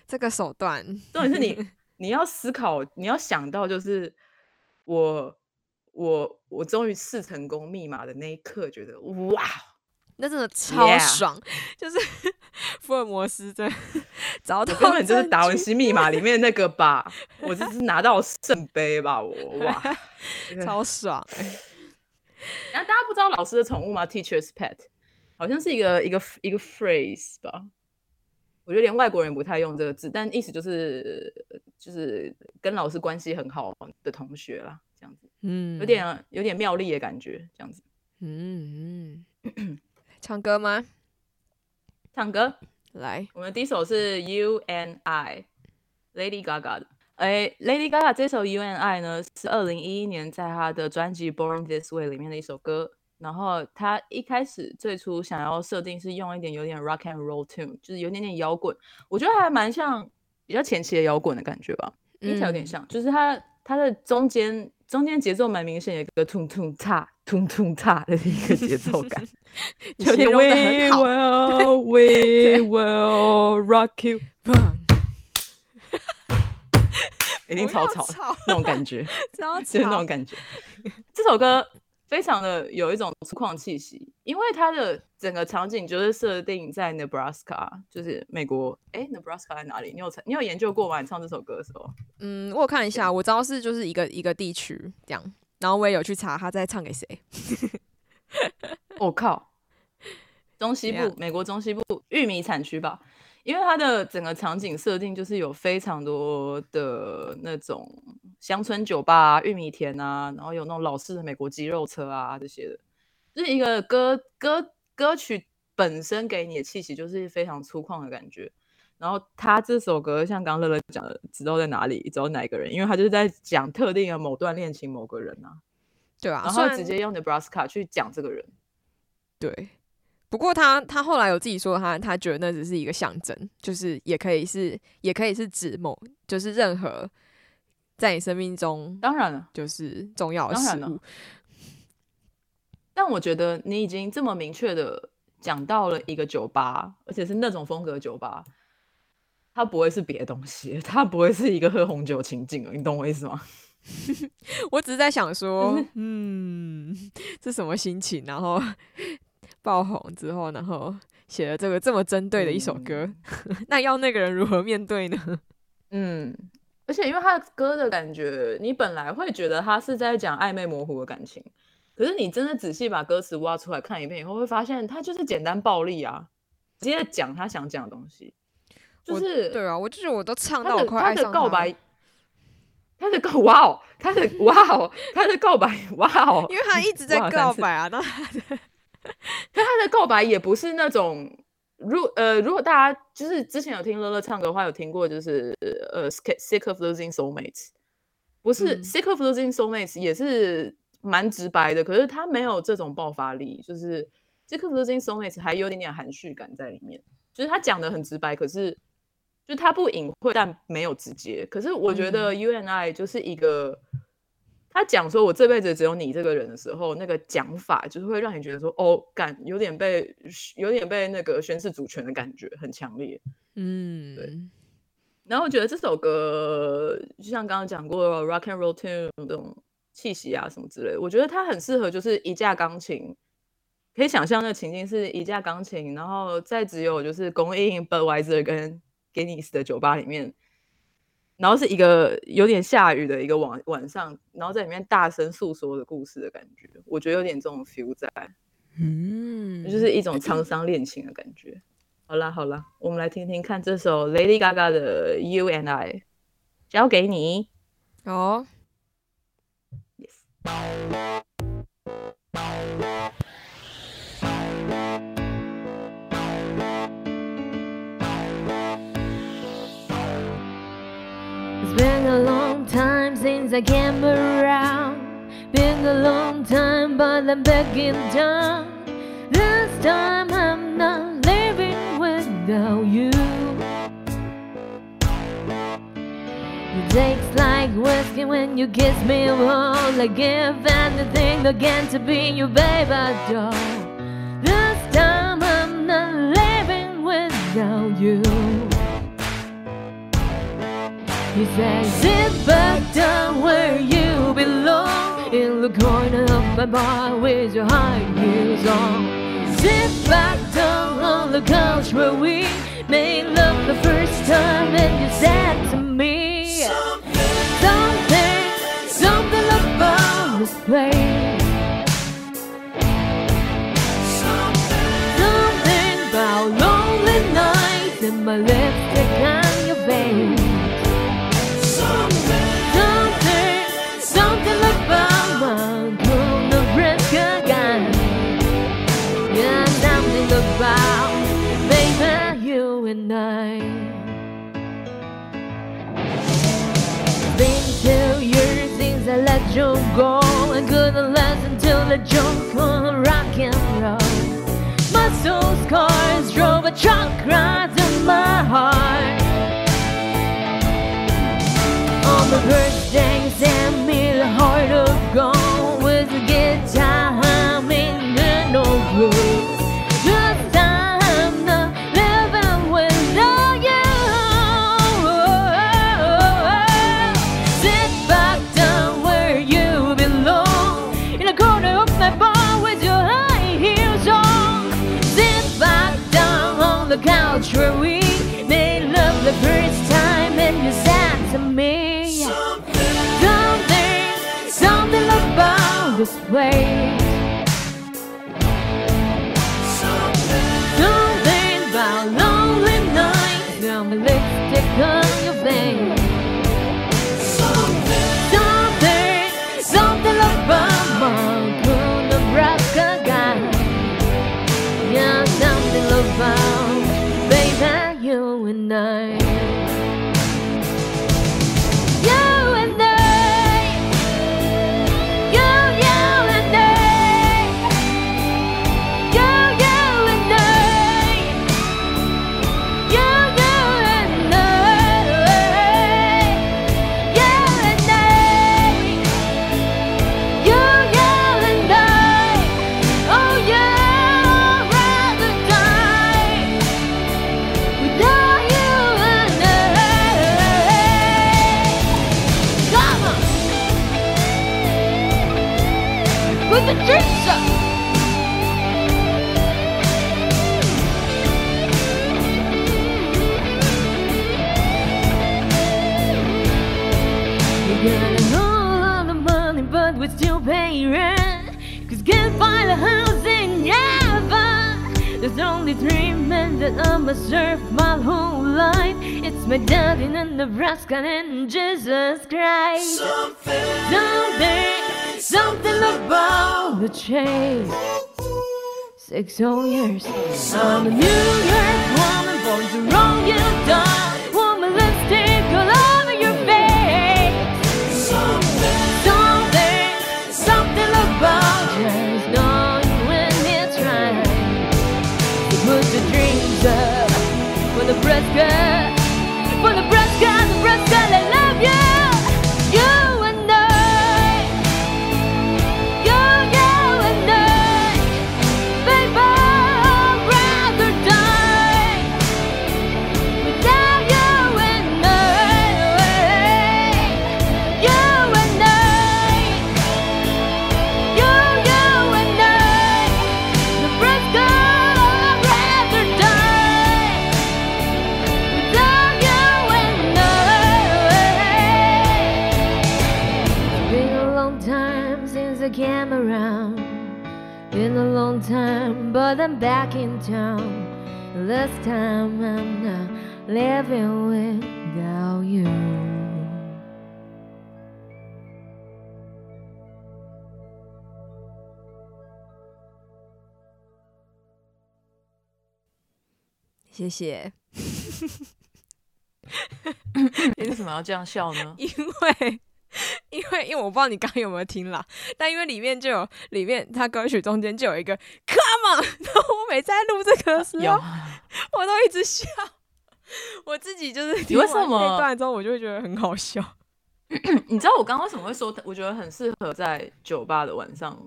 这个手段，重点是你你要思考，你要想到就是我我我终于试成功密码的那一刻，觉得哇，那真的超 Yeah 爽就是 福尔摩斯真的找到我根本就是证达文西密码里面那个吧，我只是拿到圣杯吧，我哇，超爽、欸，然后大家不知道老师的宠物吗？Teacher's pet，好像是一个一个一个 phrase 吧。我觉得连外国人不太用这个字，但意思就是就是跟老师关系很好的同学啦，这样子，嗯，有点有点妙丽的感觉，这样子。嗯嗯，唱歌吗？唱歌，来，我们第一首是 You and I，Lady Gaga 的。哎，Lady Gaga 这首 You and I 呢，是二零一一年在她的专辑《Born This Way》里面的一首歌。然后她一开始最初想要设定是用一点有点 rock and roll tune，就是有点点摇滚，我觉得还蛮像比较前期的摇滚的感觉吧，听起来有点嗯像，就是它它的中间中间节奏蛮明显，有一个突突踏突突踏的一个节奏感。你形容得很好 We will, we will rock you，一定超吵吵，那种感觉，超就是那种，感觉。这首歌非常的有一种粗犷气息，因为它的整个场景就是设定在 Nebraska，就是美国。哎，Nebraska 在哪里？你有你有研究过吗？你唱这首歌的时候？嗯，我有看一下，我知道是就是一个一个地区这样，然后我也有去查他在唱给谁，我、靠，中西部，美国中西部玉米产区吧，因为它的整个场景设定就是有非常多的那种乡村酒吧、啊、玉米田啊，然后有那种老式的美国肌肉车啊这些的，就是一个歌歌歌曲本身给你的气息就是非常粗犷的感觉。然后他这首歌像刚刚乐乐讲的，知道在哪里，知道哪一个人，因为他就是在讲特定的某段恋情某个人啊，对啊，然后直接用 Nebraska 去讲这个人。对。不过他他后来有自己说他他觉得那只是一个象征，就是也可以是也可以是指某就是任何在你生命中当然了。就是重要的事物。但我觉得你已经这么明确的讲到了一个酒吧，而且是那种风格的酒吧，它不会是别的东西，它不会是一个喝红酒情境了，你懂我意思吗？我只是在想说，嗯，是什么心情？然后 爆红之后，然后写了这个这么针对的一首歌，那要那个人如何面对呢？嗯，而且因为他的歌的感觉，你本来会觉得他是在讲暧昧模糊的感情，可是你真的仔细把歌词挖出来看一遍以后，会发现他就是简单暴力啊，直接讲他想讲的东西，就是对啊，我就觉得我都唱到我他的他快爱上了的告白，他的告哇哦，他的哇哦，他的告白哇哦，因为他一直在告白啊，那他的他的告白也不是那种，如呃，如果大家就是之前有听乐乐唱歌的话，有听过就是呃，sick sick of losing soulmates，不是、嗯。Sick of losing soulmates 也是蛮直白的，可是他没有这种爆发力，就是 sick of losing soulmates 还有点点含蓄感在里面，就是他讲的很直白，可是就他不隐晦，但没有直接。可是我觉得 You and I 就是一个。他讲说“我这辈子只有你”这个人的时候，那个讲法就是会让你觉得说，哦，感有点被有点被那个宣示主权的感觉很强烈。嗯，对然后我觉得这首歌就像刚刚讲过 rock and roll tune 这种气息啊什么之类的，我觉得它很适合就是一架钢琴，可以想象那个情境是一架钢琴，然后再只有就是供应 Budweiser 跟 Guinness 的酒吧里面。然后是一个有点下雨的一个晚晚上，然后在里面大声诉说的故事的感觉，我觉得有点这种 feel 在，嗯，就是一种沧桑恋情的感觉。好啦好啦，我们来听听看这首 Lady Gaga 的 You and I，交给你。哦，Yes。time since I came around. Been a long time, but I'm back in town. This time I'm not living without you. It takes like whiskey when you kiss me all I give anything again to be your baby doll This time I'm not living without you he says, sit back down where you belong. In the corner of my bar with your high heels on. Sit back down on the couch where we made love the first time And you said to me Something, something about this place Something about lonely nights And my lipstick on your face since I let you go. I couldn't last until the on rock and roll. My soul scars drove a truck right to my heart. On the birthday, sent me the heart of gold this way. Something about lonely nights. Now my lipstick on your face. night that I'ma serve my whole life. It's my dad in Nebraska and Jesus Christ. Something, something about the change. Six whole years. I'm a New York woman, born to roll you down. scared. But I'm back in town. This time I'm not living without you. 谢谢。你为什么要这样笑呢？因为因为因为我不知道你刚刚有没有听啦，但因为里面就有里面它歌曲中间就有一个 Come on，然后我每次在录这个的时有候，我都一直笑。我自己就是你听完为什么那段之后，我就会觉得很好笑。你知道我刚刚为什么会说，我觉得很适合在酒吧的晚上，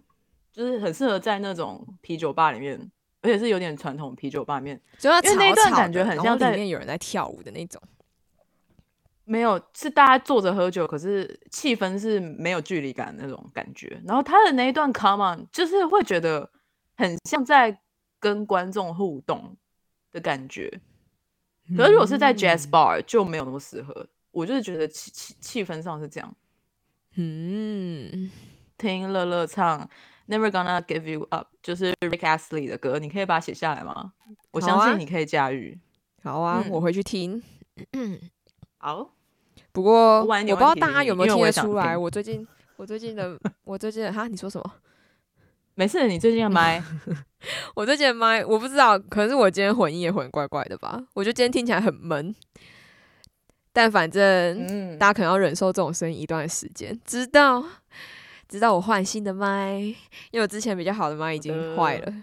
就是很适合在那种啤酒吧里面，而且是有点传统啤酒吧里面，就要因为那一段感觉很像在里面有人在跳舞的那种。没有是大家坐着喝酒，可是气氛是没有距离感的那种感觉。然后他的那一段 come on，就是会觉得很像在跟观众互动的感觉。可是如果是在 jazz 嗯 bar 就没有那么适合，我就是觉得气气气氛上是这样。嗯，听乐乐唱 Never Gonna Give You Up，就是 Rick Astley 的歌，你可以把它写下来吗？我相信你可以驾驭。好啊，嗯我回去听。好，不过我不知道大家有没有听得出来，听我最近我最近的我最近的哈，你说什么？没事，你最近的麦 我最近的麦我不知道，可能是我今天混音也混怪怪的吧。我觉得今天听起来很闷，但反正嗯，大家可能要忍受这种声音一段时间，直到直到我换新的麦，因为我之前比较好的麦已经坏了，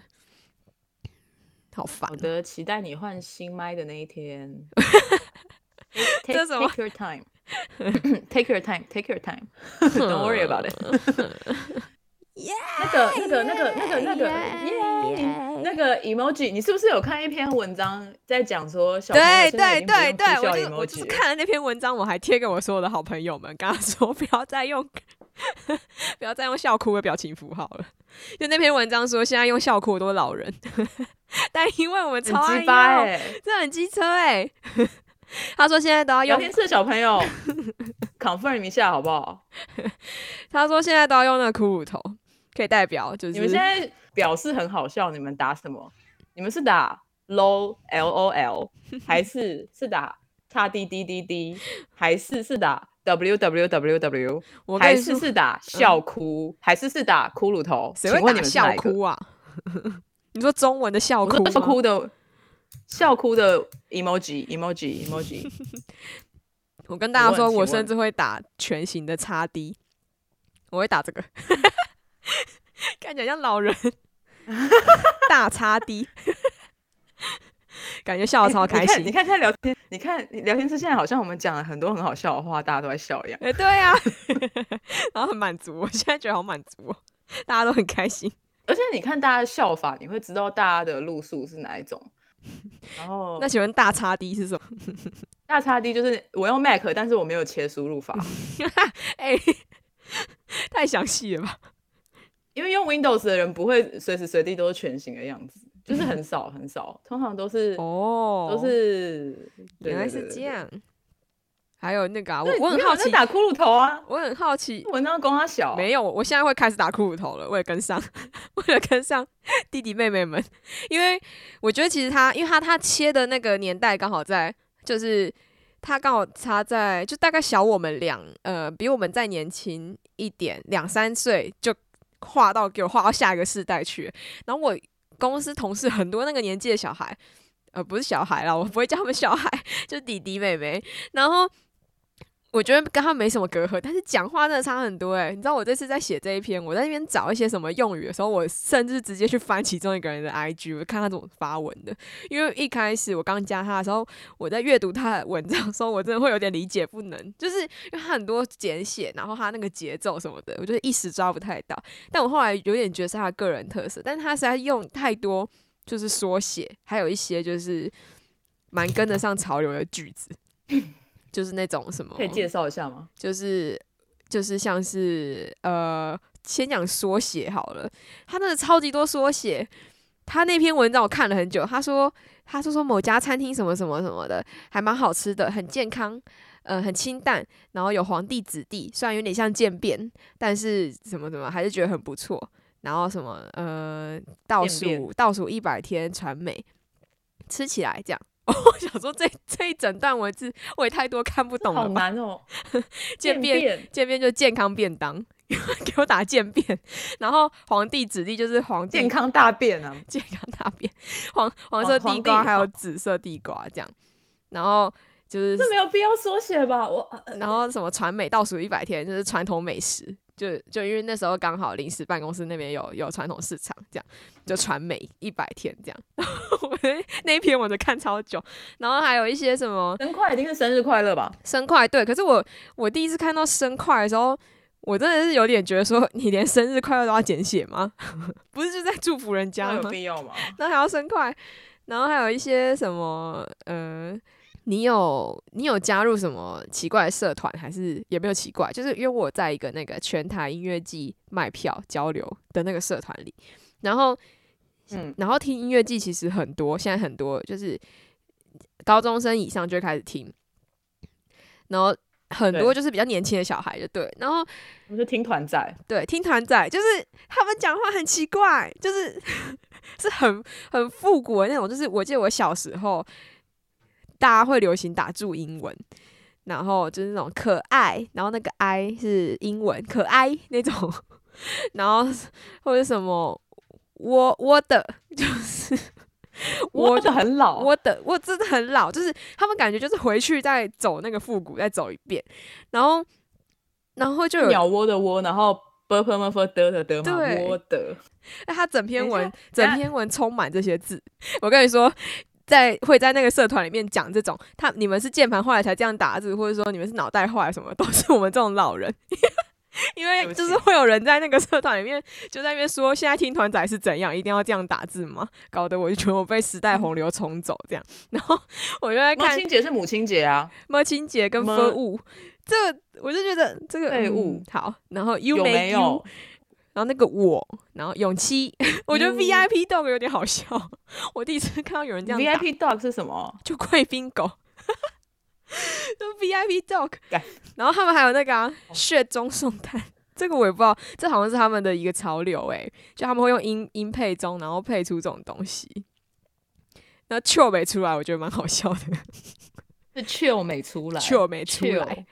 好烦好。的，期待你换新麦的那一天。这什么 take your time. take your time. Take your time. Don't worry about it. 那个、那个、那个、那个、那个，耶！那个 emoji，你是不是有看一篇文章在讲说小朋友对现在已对对对，经不用哭笑我就我就是看了那篇文章，我还贴给我所有的好朋友们，跟他说不要再用不要再用笑哭的表情符号了。就那篇文章说，现在用笑哭的都是老人，但因为我们超爱用，哎！这很机车哎、他说现在都要用，聊天室的小朋友 confirm 一下好不好？他说现在都要用那个骷髅头，可以代表就是你们现在表示很好笑，你们打什么？你们是打 lol l o l，还是 是打叉 d d d d，还是是打 w w w w，还是是打笑哭，还是是打骷髅头？谁请问你们是会打笑？哭啊？你说中文的笑哭笑哭的笑哭的 emoji emoji emoji，我跟大家说，我甚至会打全形的叉 D，我会打这个，看起来像老人，大叉 D，感觉笑的超开心。你看你看现在聊天，你看聊天室现在好像我们讲了很多很好笑的话，大家都在笑一样。哎、对啊，然后很满足，我现在觉得好满足哦，大家都很开心。而且你看大家的笑法，你会知道大家的路数是哪一种。然后 那请问大叉 D 是什么？大叉 D 就是我用 Mac，但是我没有切输入法，哎、太详细了吧？因为用 Windows 的人不会随时随地都是全形的样子，就是很少很少，通常都是、哦，都是原来是这样。还有那个啊，我很好奇，打骷髅头啊，我很好奇，文章公他小，没有，我现在会开始打骷髅头了，为了跟上，为了跟上弟弟妹妹们，因为我觉得其实他，因为他他切的那个年代刚好在，就是他刚好差在，就大概小我们两，呃，比我们再年轻一点，两三岁就划到给我划到下一个世代去，然后我公司同事很多那个年纪的小孩，呃，不是小孩啦，我不会叫他们小孩，就是弟弟妹妹，然后。我觉得跟他没什么隔阂，但是讲话真的差很多诶、你知道我这次在写这一篇，我在那边找一些什么用语的时候，我甚至直接去翻其中一个人的 IG，我看他怎么发文的。因为一开始我刚加他的时候，我在阅读他的文章的时候，我真的会有点理解不能，就是因为他很多简写，然后他那个节奏什么的，我觉得一时抓不太到。但我后来有点觉得是他个人特色，但是他实在用太多就是缩写，还有一些就是蛮跟得上潮流的句子。就是那种什么，可以介绍一下吗？就是就是像是呃，先讲缩写好了，他那个超级多缩写。他那篇文章我看了很久，他说他说说某家餐厅什么什么什么的，还蛮好吃的，很健康，呃，很清淡，然后有皇帝子弟，虽然有点像渐变，但是什么什么还是觉得很不错。然后什么呃，倒数倒数一百天传媒，吃起来这样。我想说这这一整段文字我也太多看不懂好了吧？难哦，渐变变渐变就健康便当，给我打渐变，然后皇帝子弟就是皇帝健康大便啊，健康大便，黄黄色地瓜还有紫色地瓜这样，然后就是这没有必要缩写吧？我然后什么传美倒数一百天就是传统美食，就就因为那时候刚好临时办公室那边有有传统市场，这样就传媒一百天这样，我那一篇我就看超久，然后还有一些什么生快一定是生日快乐吧？生快对，可是我我第一次看到生快的时候，我真的是有点觉得说，你连生日快乐都要简写吗？不是就在祝福人家那有吗？必要吗？那还要生快，然后还有一些什么呃，你有你有加入什么奇怪的社团，还是也没有奇怪？就是因为我在一个那个全台音乐季卖票交流的那个社团里，然后嗯，然后听音乐季其实很多，现在很多就是高中生以上就开始听，然后很多就是比较年轻的小孩就对，然后我们是听团仔，对，听团仔就是他们讲话很奇怪，就是 是很很复古的那种。就是我记得我小时候，大家会流行打注英文，然后就是那种可爱，然后那个 I 是英文可爱那种，然后或者什么我我的就是我我的很老，我的我真的很老，就是他们感觉就是回去再走那个复古再走一遍，然后然后就有鸟窝的窝，然后 b p m f 的的的嘛，对。窝的，那他整篇文，整篇文充满这些字。我跟你说，在会在那个社团里面讲这种，他你们是键盘坏了才这样打字，或者说你们是脑袋坏了什么，都是我们这种老人。因为就是会有人在那个社团里面就在那边说，现在听团仔是怎样，一定要这样打字吗？搞得我就觉得我被时代洪流冲走这样。然后我就在母看亲节是母亲节啊，母亲节跟么分物，这我就觉得这个嗯废物好。然后 you 有没 you 有？然后那个我，然后勇气，我觉得 VIP dog 有点好笑。我第一次看到有人这样打 VIP dog 是什么？就贵宾狗，就 VIP dog 干。然后他们还有那个、啊、血中送炭，这个我也不知道，这好像是他们的一个潮流诶、就他们会用音音配中，然后配出这种东西。那 chill 没出来，我觉得蛮好笑的是 chill 没出来，chill 没出来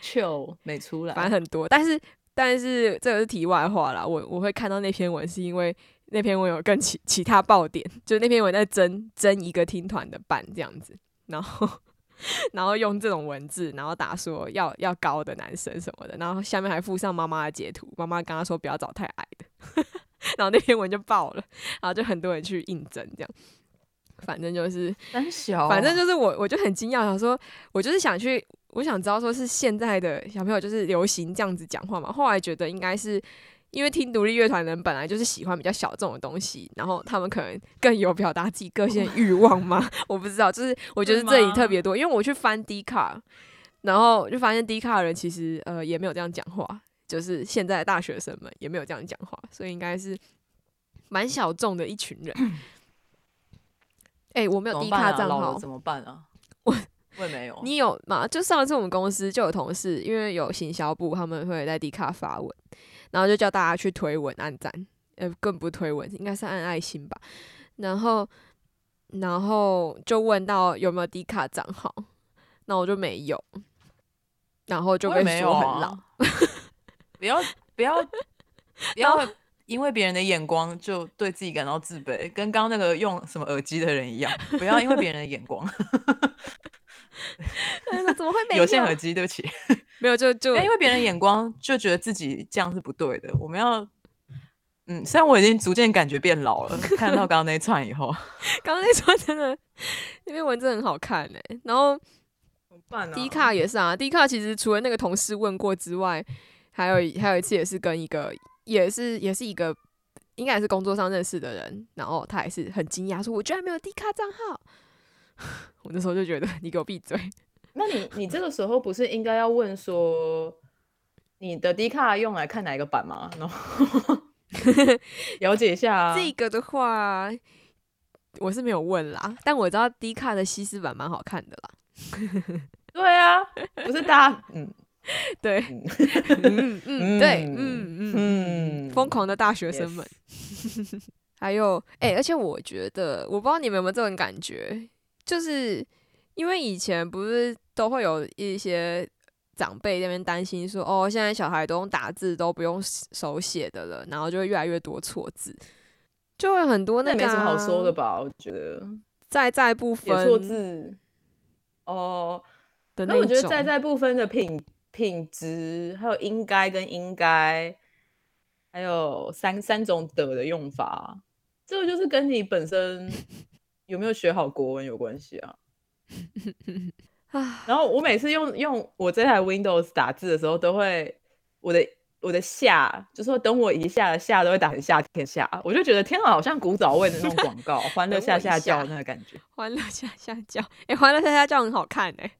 ，，chill 没出来，反正很多，但是但是这个是题外话啦。我我会看到那篇文，是因为那篇文有跟其其他爆点，就那篇文在争争一个听团的伴这样子，然后 然后用这种文字，然后打说要要高的男生什么的，然后下面还附上妈妈的截图，妈妈跟他说不要找太矮的，然后那篇文就爆了，然后就很多人去应征这样。反正就是，很小啊，反正就是我，我就很惊讶，想说，我就是想去，我想知道说是现在的小朋友就是流行这样子讲话嘛。后来觉得应该是因为听独立乐团的人本来就是喜欢比较小众的东西，然后他们可能更有表达自己个性的欲望嘛。我不知道，就是我觉得这里特别多，因为我去翻 D 卡，然后就发现 D 卡的人其实呃也没有这样讲话，就是现在的大学生们也没有这样讲话，所以应该是蛮小众的一群人。哎、我没有怎么 D 办啊？卡账号，怎么办啊？我我也没有，你有吗？就上次我们公司就有同事，因为有行销部，他们会在低卡发文，然后就叫大家去推文、按赞，呃，更不推文，应该是按爱心吧。然后，然后就问到有没有低卡账号，那我就没有，然后就被说很老。啊。不要不要不要因为别人的眼光就对自己感到自卑，跟刚刚那个用什么耳机的人一样。不要因为别人的眼光，那怎么会 没有线耳机，对不起。没有，就就因为别人的眼光就觉得自己这样是不对的。我们要，嗯，虽然我已经逐渐感觉变老了，看到刚刚那一串以后，刚刚那串真的那篇文字很好看哎、然后怎么办呢 D 卡也是啊迪卡其实除了那个同事问过之外，还有还有一次也是跟一个也是也是一个应该也是工作上认识的人，然后他也是很惊讶说我居然没有 D 卡账号，我那时候就觉得你给我闭嘴，那你你这个时候不是应该要问说，你的 D 卡用来看哪一个版吗？然后 了解一下啊。这个的话我是没有问啦，但我知道 D 卡的西施版蛮好看的啦，对啊，不是大家嗯 对，嗯。嗯嗯 对，嗯嗯嗯疯狂的大学生们。还有，哎、而且我觉得，我不知道你们有没有这种感觉，就是因为以前不是都会有一些长辈那边担心说，哦，现在小孩都用打字，都不用手写的了，然后就会越来越多错字，就会很多那个、没什么好说的吧，我觉得在在部分错字。哦。那我觉得在在部分的品品质，还有应该跟应该，还有三三种的的用法，这个就是跟你本身 有没有学好国文有关系啊。啊，然后我每次用用我这台 Windows 打字的时候，都会我的我的下，就是说等我一下的下都会打成夏天下，我就觉得天啊，好像古早味的那种广告，欢乐下下叫那个感觉。欢乐下下叫，哎、欢乐下下叫很好看哎、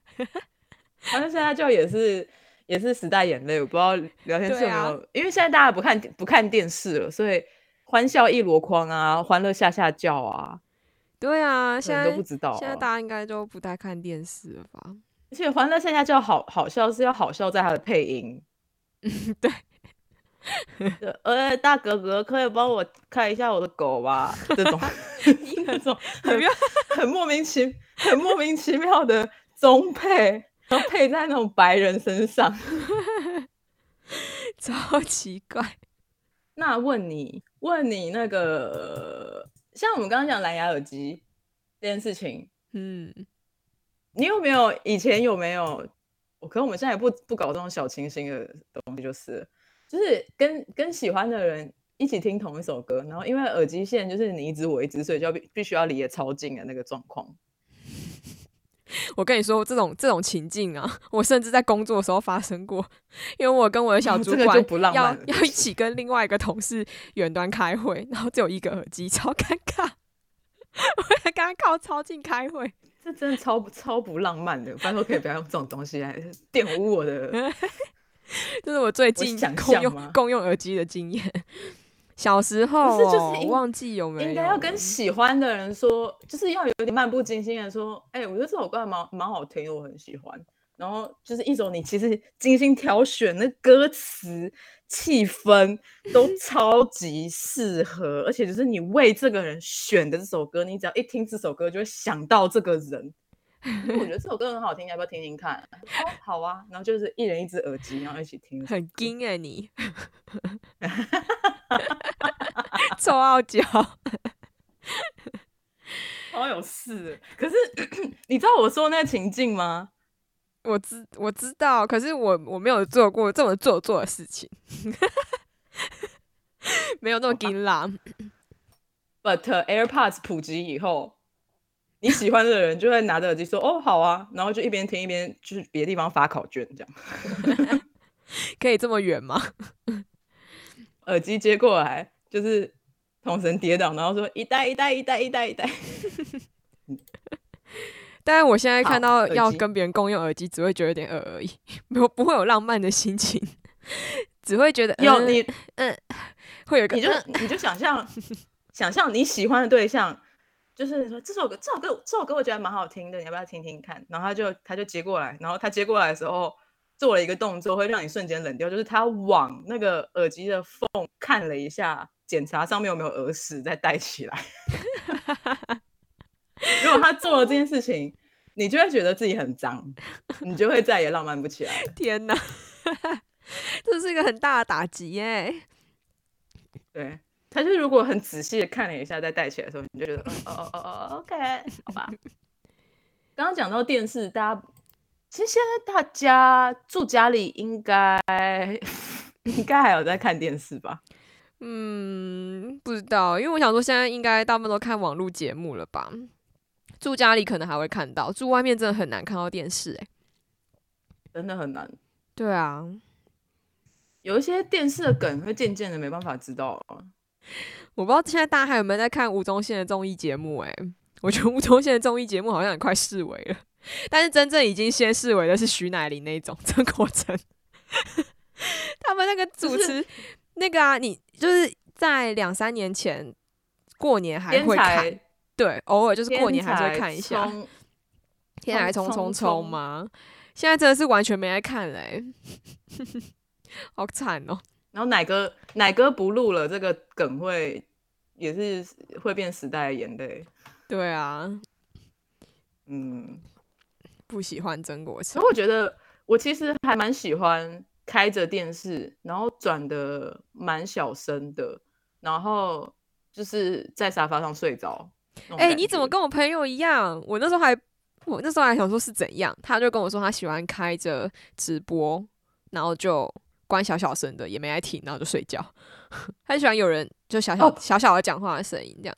欢乐下下叫也是也是时代眼泪，我不知道聊天室有没有，因为现在大家不看不看电视了，所以欢笑一箩筐啊，欢乐下下叫啊，对啊，现在都不知道、啊。现在大家应该都不太看电视了吧？而且欢乐下下叫好好笑是要好笑在它的配音。对，呃，大哥哥，可以帮我看一下我的狗吧？这种 那 种很很莫名其很莫名其妙的中配，然后配在那种白人身上。超奇怪。那问你，问你那个，像我们刚刚讲蓝牙耳机这件事情，嗯，你有没有以前有没有？我可能我们现在也不不搞这种小清新的东西，就是就是跟跟喜欢的人一起听同一首歌，然后因为耳机线就是你一只我一只，所以就要必必须要离得超近的那个状况。我跟你说，这种这种情境啊，我甚至在工作的时候发生过，因为我跟我的小主管要要一起跟另外一个同事远端开会，然后只有一个耳机，超尴尬。我要跟他靠超近开会，这真的超不超不浪漫的，拜托可以不要用这种东西来玷污我的。这是我最近想共用共用耳机的经验。小时候、不是就是忘记有没有应该要跟喜欢的人说，就是要有点漫不经心的说，哎、我觉得这首歌还蛮蛮好听的，我很喜欢。然后就是一种你其实精心挑选，那歌词、气氛 都超级适合，而且就是你为这个人选的这首歌，你只要一听这首歌就会想到这个人。我觉得这首歌很好听，要不要听听看？哦，好啊。然后就是一人一只耳机，然后一起听。很惊哎、你，臭傲娇。好有事。可是你知道我说那个情境吗？我知我知道，可是我我没有做过这么做作的事情，没有那么金狼。But AirPods 普及以后，你喜欢的人就会拿着耳机说：“哦，好啊。”然后就一边听一边就是别的地方发考卷，这样 可以这么远吗？耳机接过来就是同神跌倒，然后说：“一代一代一代一代一代。但是我现在看到要跟别人共用耳机，只会觉得有点恶而已，没有不会有浪漫的心情，只会觉得嗯有你嗯，会有你就嗯你就想象想象你喜欢的对象，就是说这首歌这首歌这首歌我觉得蛮好听的，你要不要听听看？然后他就他就接过来，然后他接过来的时候做了一个动作，会让你瞬间冷掉，就是他往那个耳机的缝看了一下，检查上面有没有耳屎，再戴起来。如果他做了这件事情，你就会觉得自己很脏，你就会再也浪漫不起来了。天哪，这是一个很大的打击耶！对，他就如果很仔细的看了一下再戴起来的时候，你就觉得，嗯哦哦哦哦，OK，好吧。刚刚讲到电视，大家其实现在大家住家里应该 应该还有在看电视吧？嗯，不知道，因为我想说现在应该大部分都看网络节目了吧？住家里可能还会看到，住外面真的很难看到电视哎。真的很难，对啊，有一些电视的梗会渐渐的没办法知道了。我不知道现在大家还有没有在看吴宗宪的综艺节目诶。我觉得吴宗宪的综艺节目好像也快视为了，但是真正已经先视为的是徐乃麟那一种 曾国成，他们那个主持那个啊，你就是在两三年前过年还会看，对，偶尔就是过年还是会看一下。冲天才冲冲冲冲冲吗？现在真的是完全没在看嘞、好惨哦、然后奶哥奶哥不录了，这个梗会也是会变时代的眼泪。对啊，嗯，不喜欢曾国成所以。我觉得我其实还蛮喜欢开着电视，然后转的蛮小声的，然后就是在沙发上睡着。哎、哎、你怎么跟我朋友一样？我那时候还，我那时候还想说是怎样，他就跟我说他喜欢开着直播，然后就关小小声的，也没爱听，然后就睡觉。他很喜欢有人就小小、哦小小的讲话的声音，这样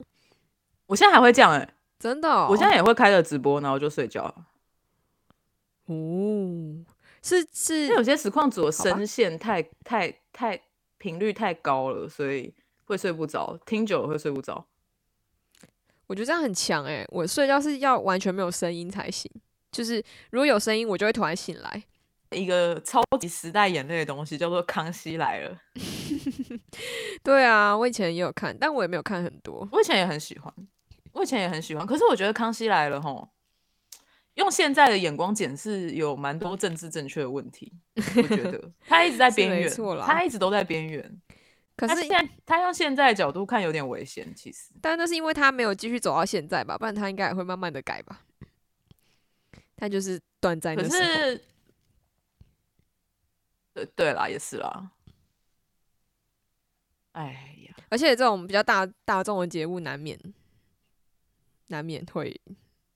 我现在还会这样哎、真的、哦。我现在也会开着直播，然后就睡觉了。哦，是是因为有些实况组的声线太太太频率太高了，所以会睡不着，听久了会睡不着。我觉得这样很强诶、我睡觉是要完全没有声音才行，就是如果有声音，我就会突然醒来。一个超级时代眼泪的东西叫做《康熙来了》，对啊，我以前也有看，但我也没有看很多。我以前也很喜欢，我以前也很喜欢。可是我觉得《康熙来了》吼，用现在的眼光检视，有蛮多政治正确的问题。我觉得 他一直在边缘他一直都在边缘。可是现，在他用现在的角度看有点危险，其实。但那是因为他没有继续走到现在吧，不然他应该也会慢慢的改吧。他就是断在那可。是，对对啦，也是啦。哎呀，而且这种比较大大众的节目，难免难免会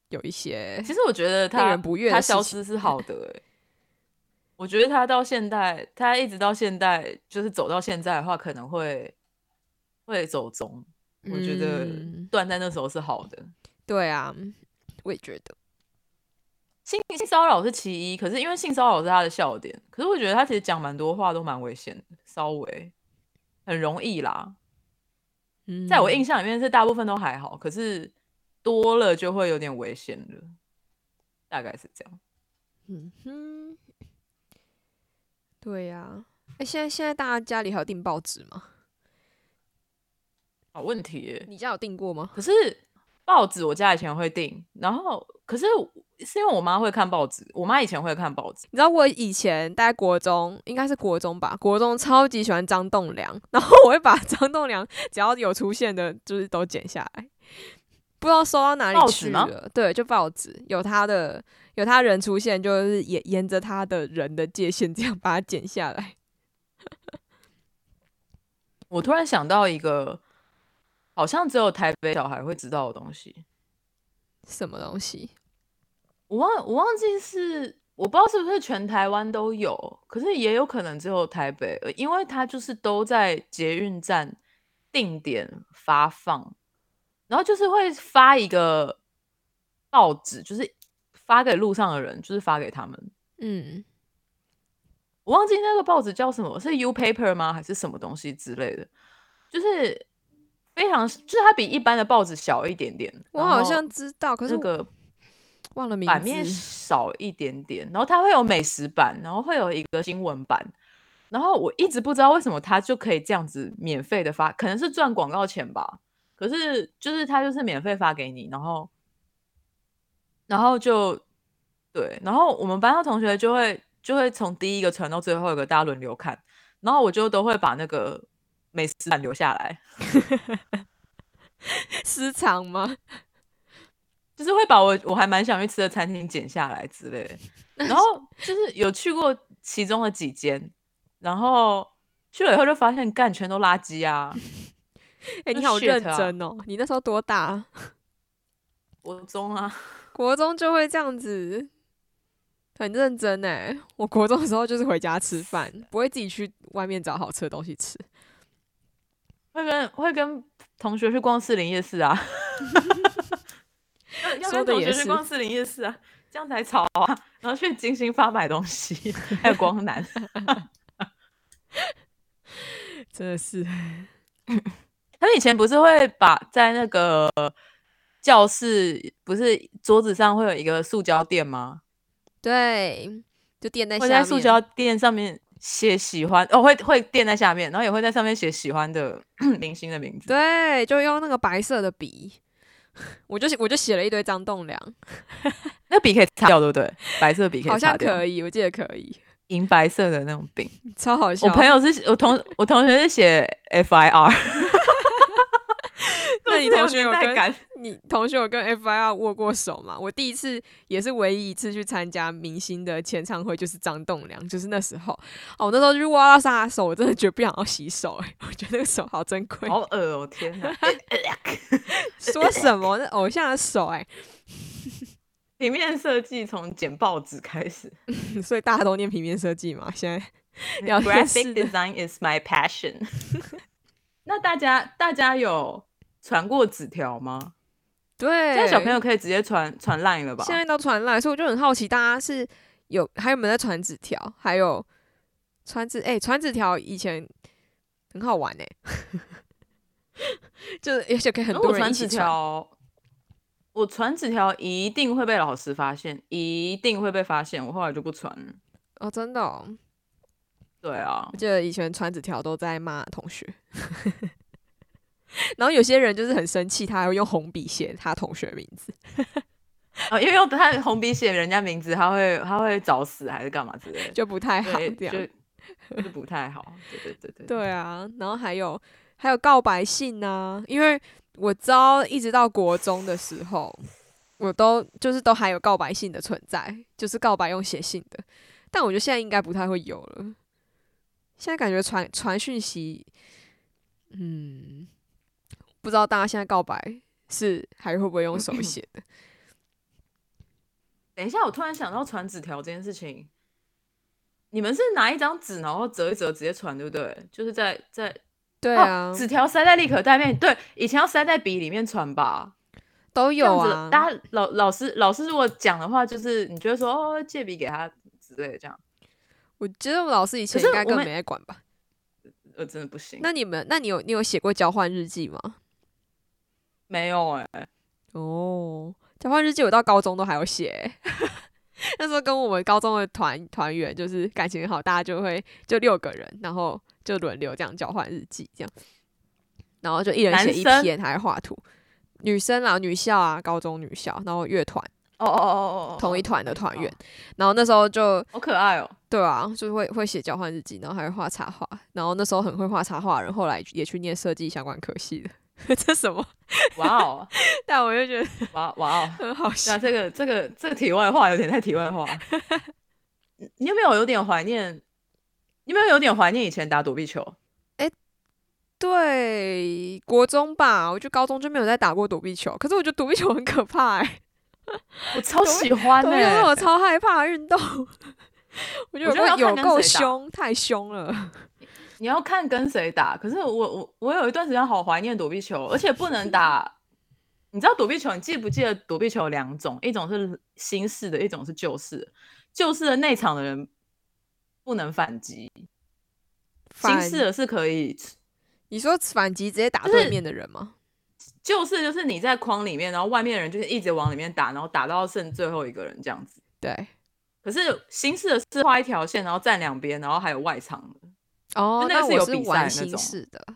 有一些其实我觉得令他人不悦他的事情消失是好的、欸。我觉得他到现在，他一直到现在，就是走到现在的话，可能会会走中。我觉得嗯断在那时候是好的。对啊，我也觉得。性性骚扰是其一，可是因为性骚扰是他的笑点，可是我觉得他其实讲蛮多话都蛮危险的，稍微很容易啦。嗯，在我印象里面是大部分都还好，可是多了就会有点危险了，大概是这样。嗯哼，对呀、哎、现在现在大家家里还有订报纸吗？好问题耶，你家有订过吗？可是报纸我家以前会订，然后可是是因为我妈会看报纸，我妈以前会看报纸，你知道我以前在国中，应该是国中吧，国中超级喜欢张栋梁，然后我会把张栋梁只要有出现的，就是都剪下来，不知道收到哪里去了。对，就报纸有他的有他人出现，就是沿沿着他的人的界限这样把它剪下来。我突然想到一个，好像只有台北小孩会知道的东西，什么东西？我忘我忘记是我不知道是不是全台湾都有，可是也有可能只有台北，呃因为它就是都在捷运站定点发放，然后就是会发一个报纸，就是发给路上的人，就是发给他们。嗯，我忘记那个报纸叫什么，是 U Paper 吗？还是什么东西之类的？就是非常，就是它比一般的报纸小一点点。我好像知道，可是我那个忘了名版面。少一点点，然后它会有美食版，然后会有一个新闻版，然后我一直不知道为什么它就可以这样子免费的发，可能是赚广告钱吧。可是就是它就是免费发给你，然后然后就对，然后我们班上同学就会就会从第一个传到最后一个，大家轮流看，然后我就都会把那个美食版留下来，私藏吗？就是会把我我还蛮想去吃的餐厅剪下来之类的。然后就是有去过其中的几间，然后去了以后就发现干全都垃圾啊！哎、就你好认啊真哦！你那时候多大啊？国中啊，国中就会这样子，很认真哎。我国中的时候就是回家吃饭，不会自己去外面找好吃的东西吃。会跟会跟同学去逛四零夜市啊，要要跟同学去说的也是逛四零夜市啊，这样才潮啊！然后去金星发买东西，还有光南，真的是，他们以前不是会把在那个教室，不是桌子上会有一个塑胶垫吗？对，就垫在下面。会在塑胶垫上面写喜欢，哦，会会垫在下面，然后也会在上面写喜欢的 明星的名字。对，就用那个白色的笔，我就写我就写了一堆张栋梁，那笔可以擦掉，对不对？白色笔可以好擦掉，像可以，我记得可以，银白色的那种笔。超好笑。我朋友是我同我同学是写 F I R，那 你同学有跟感？你同学有跟 FIR 握过手吗？我第一次也是唯一一次去参加明星的签唱会，就是张栋梁，就是那时候。哦，我那时候去握到他的手，我真的觉得不想要洗手、哎，我觉得那个手好珍贵。好恶哦！天哪，说什么？那偶像的手、哎，平面设计从剪报纸开始，所以大家都念平面设计嘛。现在 Graphic 的 design is my passion。那大家大家有传过纸条吗？对，现在小朋友可以直接传传 line 了吧？现在都传烂，所以我就很好奇，大家是有还有没有在传纸条？还有传纸哎，传纸条以前很好玩哎、就是而且可以很多人一起传纸条，我传纸条一定会被老师发现，一定会被发现。我后来就不传了。哦，真的、哦，对啊我，记得以前传纸条都在骂同学，然后有些人就是很生气，他还会用红笔写他同学名字。啊，因为用他红笔写人家名字，他会他会找死还是干嘛之类的，就不太好，这样。就就不太好。对对对对。对啊，然后还有还有告白信呐、因为我知道一直到国中的时候，我都就是都还有告白信的存在，就是告白用写信的，但我觉得现在应该不太会有了。现在感觉传传讯息，嗯，不知道大家现在告白是还会不会用手写的？等一下，我突然想到传纸条这件事情，你们是拿一张纸，然后折一折直接传，对不对？就是在在对啊，哦，纸条塞在立可带面，对，以前要塞在笔里面传吧。都有啊。大家老老师老师如果讲的话，就是你觉得说哦借笔给他之类的这样，我觉得我老师以前应该更没在管吧？我，真的不行。那你们，那你有你有写过交换日记吗？没有哎、哦，交换日记我到高中都还有写欸，那时候跟我们高中的团团员就是感情很好，大家就会就六个人，然后就轮流这样交换日记，这样，然后就一人写一篇，还画图。女生啊，女校啊，高中女校，然后乐团。哦哦哦哦哦，同一团的团员。哦，然后那时候就好可爱哦。对啊，就是会会写交换日记，然后还会画插画，然后那时候很会画插画的人，后来也去念设计相关科系的，这什么？哇哦 但我又觉得哇哇哦，很好笑那。这个这个这个题外话有点太题外话。你你有没有有点怀念？你有没有有点怀念以前打躲避球？对，国中吧，我觉得高中就没有再打过躲避球。可是我觉得躲避球很可怕哎、我超喜欢我超害怕的运动。我觉得我觉得要有够凶，太凶了。你要看跟谁打。可是我我我有一段时间好怀念躲避球，而且不能打。你知道躲避球？你记不记得躲避球有两种？一种是新式的，一种是旧式的。旧式的内场的人不能反击，新反式的是可以。你说反击直接打对面的人吗？旧式就是你在框里面，然后外面的人就是一直往里面打，然后打到剩最后一个人这样子。对，可是新式的是画一条线，然后站两边，然后还有外场的。哦，那我有比赛玩新的那种式的，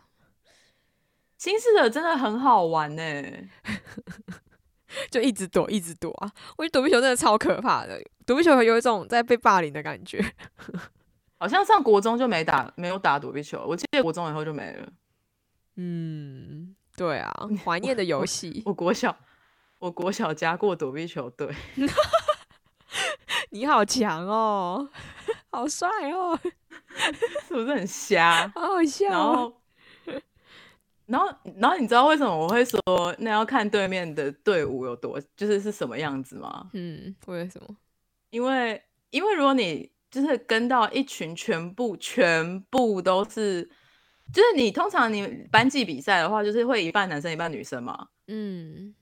新式的真的很好玩呢、就一直躲，一直躲啊！我觉得躲避球真的超可怕的，躲避球有一种在被霸凌的感觉。好像上国中就没打，没有打躲避球。我记得国中以后就没了。嗯，对啊，怀念的游戏，我国小，我国小加过躲避球队，你好强哦，好帅哦，是不是很瞎？好好笑然哦。后，然后，然后你知道为什么我会说那要看对面的队伍有多，就是是什么样子吗？嗯，为什么？因为，因为如果你就是跟到一群全部全部都是，就是你通常你班级比赛的话，就是会一半男生一半女生嘛。嗯，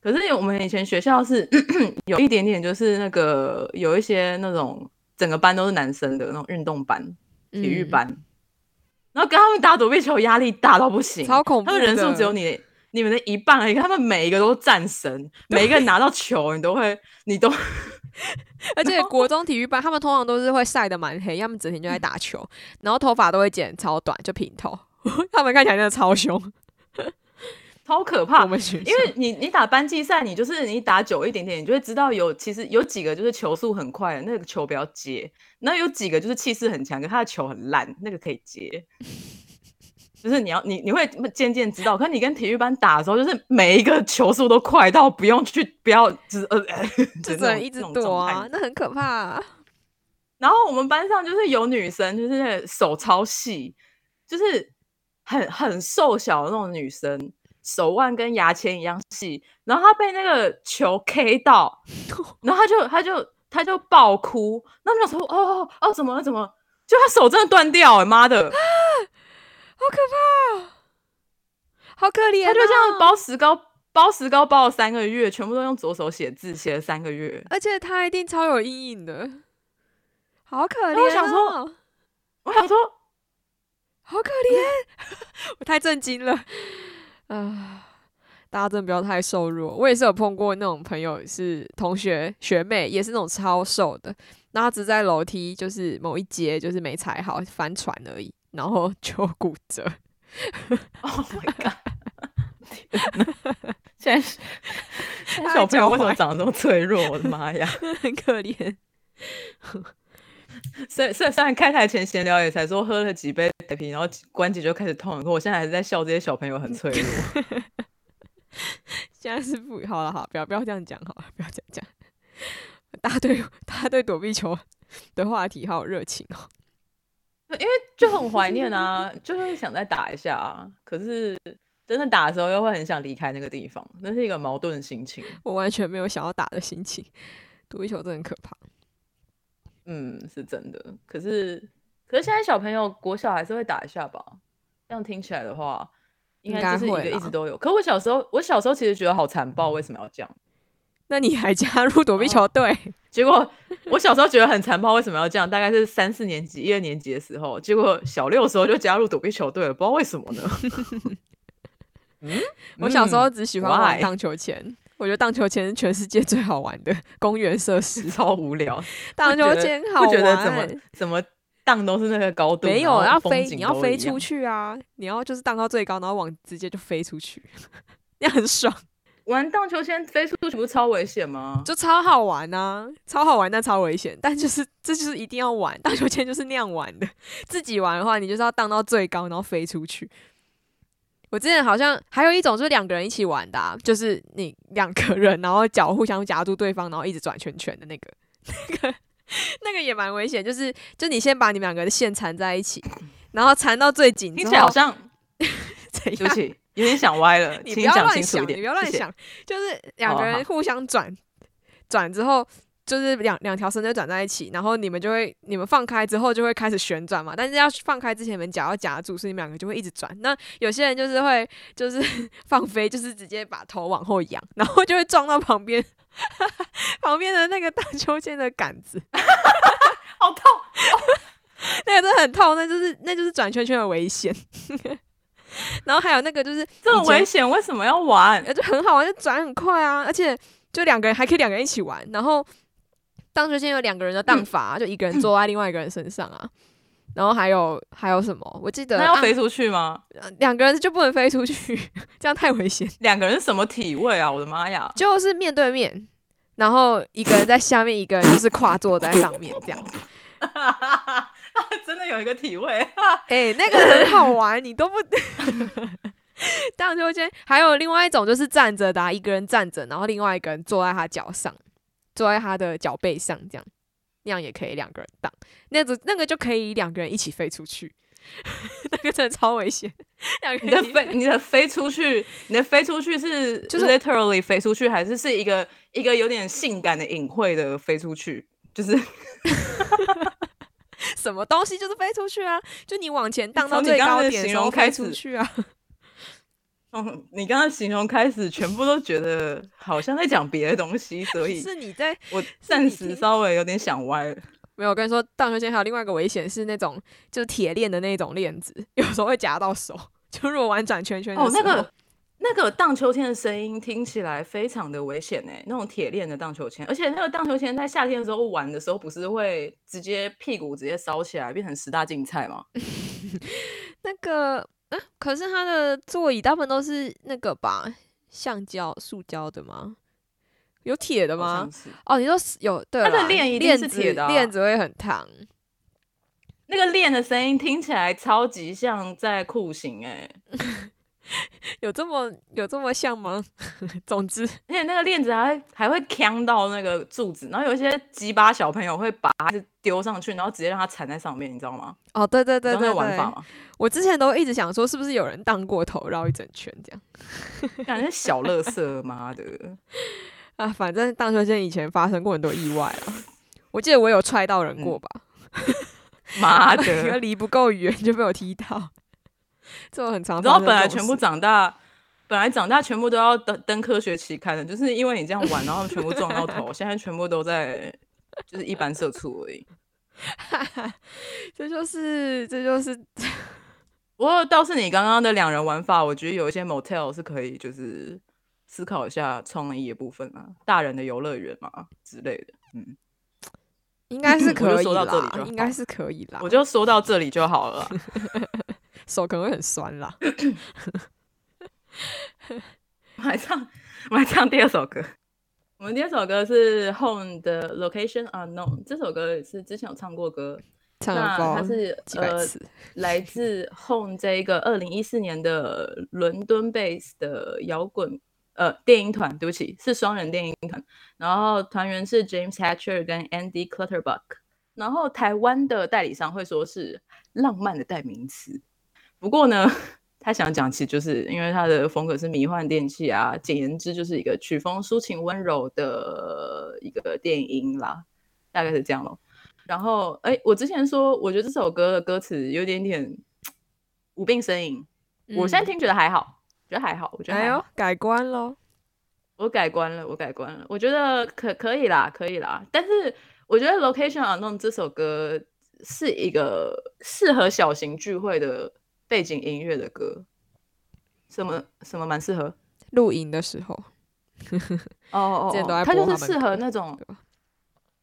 可是我们以前学校是 有一点点，就是那个有一些那种整个班都是男生的那种运动班、体育嗯班，然后跟他们打躲避球压力大到不行，超恐怖他们人数只有你你们的一半而已，他们每一个都战神，每一个人拿到球，你都会，你都 而且国中体育班他们通常都是会晒得蛮黑，要么整天就在打球，然后头发都会剪超短，就平头，他们看起来真的超凶。超可怕我。们学校因为你你打班际赛，你就是你打久一点点，你就会知道有其实有几个就是球速很快的，那个球不要接；那有几个就是气势很强，可他的球很烂，那个可以接。就是你要你你会渐渐知道，可是你跟体育班打的时候，就是每一个球速都快到不用去不要就是呃，就 就只能一直躲啊，那很可怕、啊。然后我们班上就是有女生，就是那个手超细，就是很很瘦小的那种女生，手腕跟牙签一样细。然后他被那个球 K 到，然后他就他就他就爆哭。那我们想说，哦哦哦，怎么了？怎么了？就他手真的断掉、欸，妈的，好可怕、哦，好可怜、哦。他就这样包石膏，包石膏包了三个月，全部都用左手写字，写了三个月。而且他一定超有阴影的，好可怜、哦。我想说，我想说，好可怜，我太震惊了啊！大家真的不要太瘦弱。我也是有碰过那种朋友，是同学学妹，也是那种超瘦的，然后只在楼梯就是某一节就是没踩好翻船而已，然后 就骨折。Oh my god！现在现在小朋友为什么长得这么脆弱？我的妈呀，很可怜。虽虽虽然开台前闲聊也才说喝了几杯然后关节就开始痛，可我现在还是在笑这些小朋友很脆弱。现在是不好了，好，不要不要这样讲，好了，不要这样讲。大家对大家对躲避球的话题好有热情哦。因为就很怀念啊，就是想再打一下啊。可是真的打的时候，又会很想离开那个地方，那是一个矛盾的心情。我完全没有想要打的心情，躲避球真的很可怕。嗯，是真的。可是，可是现在小朋友国小还是会打一下吧？这样听起来的话，应该就是一个一直都有。可我小时候，我小时候其实觉得好残暴，为什么要这样？那你还加入躲避球队？哦、结果我小时候觉得很残暴，为什么要这样？大概是三四年级、一二年级的时候，结果小六的时候就加入躲避球队了，不知道为什么呢？嗯，我小时候只喜欢玩荡秋千。我觉得荡秋千是全世界最好玩的公园设施，超无聊。荡秋千好玩，不觉得怎么怎么荡都是那个高度，没有要飞，你要飞出去啊！你要就是荡到最高，然后往直接就飞出去，那样很爽。玩荡秋千飞出去不是超危险吗？就超好玩啊，超好玩但超危险。但就是这就是一定要玩，荡秋千就是那样玩的。自己玩的话，你就是要荡到最高，然后飞出去。我之前好像还有一种就是两个人一起玩的、啊，就是你两个人，然后脚互相夹住对方，然后一直转圈圈的那个，那个那个也蛮危险。就是就你先把你们两个的线缠在一起，然后缠到最紧，听起来好像 怎对不起，有点想歪了，你不要乱想。你不要乱。想，就是两个人互相转转之后。就是两两条绳子转在一起，然后你们就会，你们放开之后就会开始旋转嘛。但是要放开之前，你们脚要夹住，所以你们两个就会一直转。那有些人就是会，就是 放飞，就是直接把头往后仰，然后就会撞到旁边 旁边的那个荡秋千的杆子，好痛！那个真的很痛，那就是那就是转圈圈的危险。然后还有那个就是这么危险，为什么要玩？呃，就很好玩，就转很快啊，而且就两个人还可以两个人一起玩。然后荡秋千有两个人的荡法，就一个人坐在另外一个人身上啊。然后还有还有什么？我记得啊那要飞出去吗？呃两个人就不能飞出去，这样太危险。两个人什么体位啊？我的妈呀！就是面对面，然后一个人在下面，一个人就是跨坐在上面这样。真的有一个体位，哎、那个很好玩，你都不荡秋千。还有另外一种就是站着的、啊，一个人站着，然后另外一个人坐在他脚上，坐在他的脚背上，这样那样也可以两个人荡。那种那个就可以两个人一起飞出去，那个真的超危险。两个你的人飞你的飞出去，你的飞出去是就就是 literally 飞出去，还是是一个一个有点性感的隐晦的飞出去？就是 什么东西就是飞出去啊，就你往前荡到最高点的时候飞容开出去啊。嗯，你刚刚形容开始，全部都觉得好像在讲别的东西，所以是你在我暂时稍微有点想歪了。没有，我跟你说，荡秋千还有另外一个危险是那种就是铁链的那种链子，有时候会夹到手。就如果玩转圈圈的哦，那个那个荡秋千的声音听起来非常的危险哎，那种铁链的荡秋千，而且那个荡秋千在夏天的时候玩的时候，不是会直接屁股直接烧起来，变成十大竞菜吗？那个啊，可是它的座椅大部分都是那个吧，橡胶、塑胶的吗？有铁的吗哦，你说有对它的啦链一定是铁的啊链子会很烫。那个链的声音听起来超级像在酷刑哎，有这么有这么像吗？总之，而且那个链子还会还会呛到那个柱子，然后有一些鸡巴小朋友会把它丢上去，然后直接让它缠在上面，你知道吗？哦，对对对那个玩法嘛？我之前都一直想说，是不是有人荡过头绕一整圈这样 感觉小乐色，妈的！啊？反正荡秋千以前发生过很多意外啊，我记得我有踹到人过吧。妈的！离不够远就被我踢到，这种很常你知道发生本来全部长大，本来长大全部都要登登科学期刊的，就是因为你这样玩，然后全部撞到头，现在全部都在就是一般社畜而已。这就是这就是不过倒是你刚刚的两人玩法，我觉得有一些 motel 是可以就是思考一下创意的部分啊，大人的游乐园嘛之类的。嗯，应该是 可以啦应该是可以啦。我就说到这里就好了啦。手可能会很酸啦。我们来唱，我们来唱第二首歌。我们第二首歌是 Home 的 Location Unknown，这首歌也是之前有唱过歌，唱了那它是呃 来自 Home 这一个二零一四年的伦敦 base 的摇滚呃电音团，对不起，是双人电音团。然后团员是 James Hatcher 跟 Andy Clutterbuck。然后台湾的代理商会说是浪漫的代名词，不过呢，他想讲其实就是因为他的风格是迷幻电器啊，简言之就是一个曲风抒情温柔的一个电音啦，大概是这样咯。然后，哎，我之前说，我觉得这首歌的歌词有点点无病呻吟，我现在嗯听觉得还好，觉得还好，我觉得还好哎呦改观喽。我改观了，我改观了，我觉得可可以啦，可以啦。但是我觉得《Location Unknown》这首歌是一个适合小型聚会的背景音乐的歌。什么什么蛮适合？露营的时候，哦哦 之前都在哦，它就是适合那种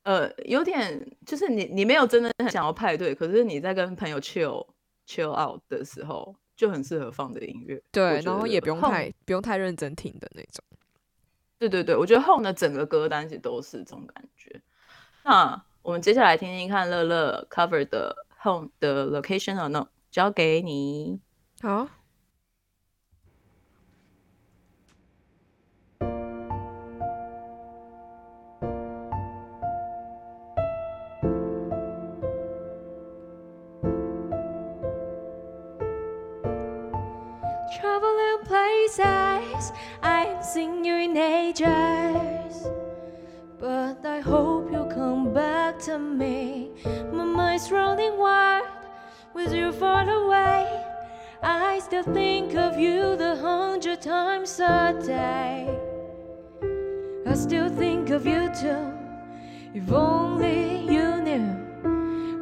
呃，有点就是你你没有真的很想要派对，可是你在跟朋友 chill chill out 的时候，就很适合放的音乐。对，然后也不用太不用太认真听的那种。对对对，我觉得 Home 的整个歌单其实都是这种感觉。那我们接下来听听看乐乐 cover 的 Home 的 Location or No，交给你。好， Traveling places I ain't seen you in ages. But I hope you'll come back to me. My mind's running wild with you far away. I still think of you the hundred times a day. I still think of you too. If only you knew.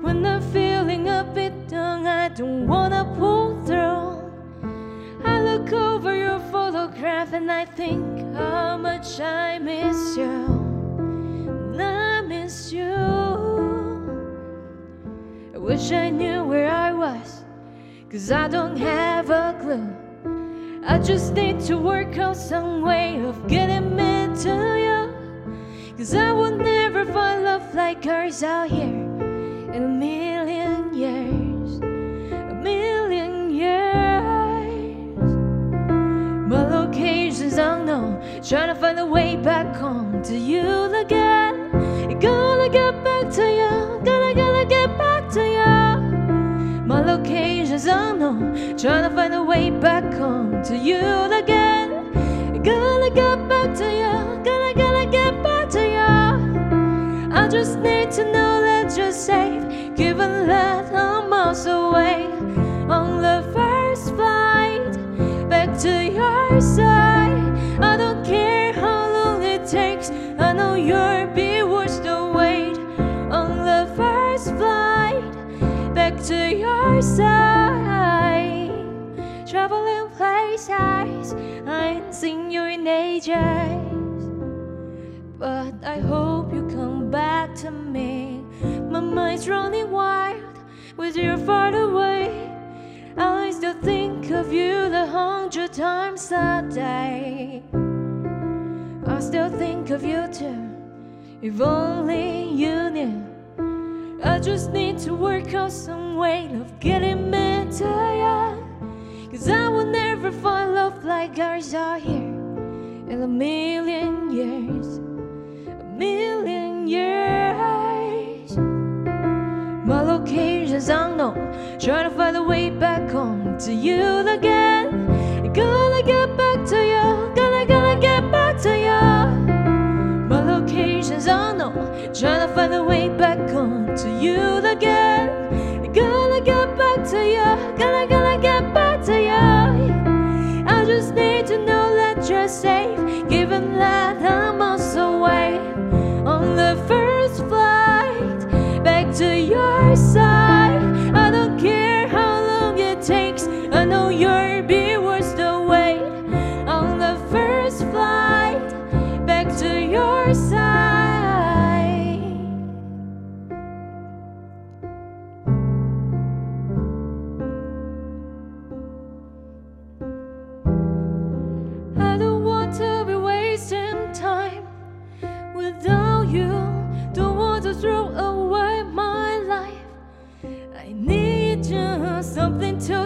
When I'm feeling a bit down, I don't wanna pull through. I look over your photograph and I think how much I miss you. Wish I knew where I was, cause I don't have a clue. I just need to work out some way of getting me to you. Cause I will never find love like ours out here in a million years. A million years. My location's unknown. Trying to find a way back home to you again. Gonna get back to you. Location's unknown. Trying to find a way back home to you again. Gonna get back to you. Gonna, gonna get back to you. I just need to know that you're safe, given that I'm miles away on the first flight back to your side. I don't care how long it takes. I know you'll to your side. Traveling places I ain't seen you in ages. But I hope you come back to me. My mind's running wild with you far away. I still think of you the hundred times a day. I still think of you too. If only you knew. I just need to work out some way of getting to you. Cause I will never find love like ours out here in a million years. A million years. My location's unknown. Trying to find a way back home to you again. Gonna get back to you. Gonna, gonna get back to you vacations, oh no Trying to find a way back on to you again. Gonna get back to you, gonna, gonna get back to you I just need to know that you're safe Given that I'm also away. On the first flight back to your side.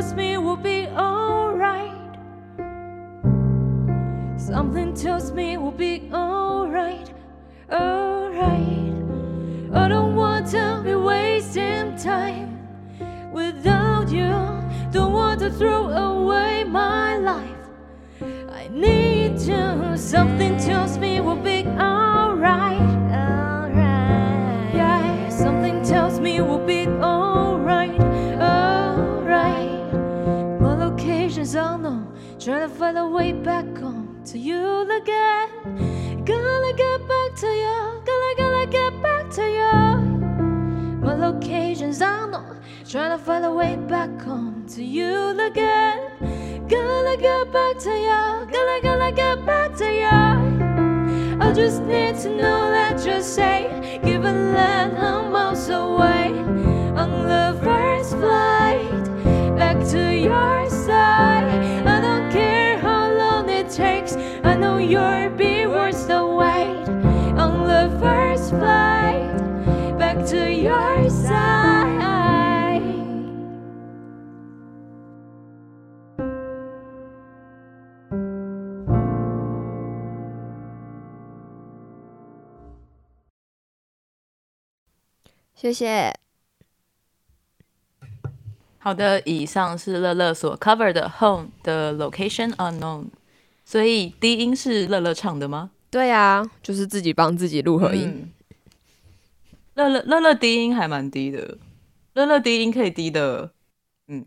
Tells me we'll be alright. Something tells me we'll be alright. Alright. I don't want to be wasting time without you. Don't want to throw away my life. I need you. Something tells me we'll be alright. Alright. Yeah, something tells me we'll be Trying to find a way back home to you again. Gonna get back to you. Gonna, gonna get back to you. My location's unknown. Trying to find a way back home to you again. Gonna get back to you. Gonna, gonna get back to you. I just need to know that you're safe. 谢谢。好的，以上是乐乐所 cover 的 Home 的 Location Unknown，所以低音是乐乐唱的吗？对啊，就是自己帮自己录合音。嗯乐乐乐乐低音还蛮低的，乐乐低音可以低的，嗯，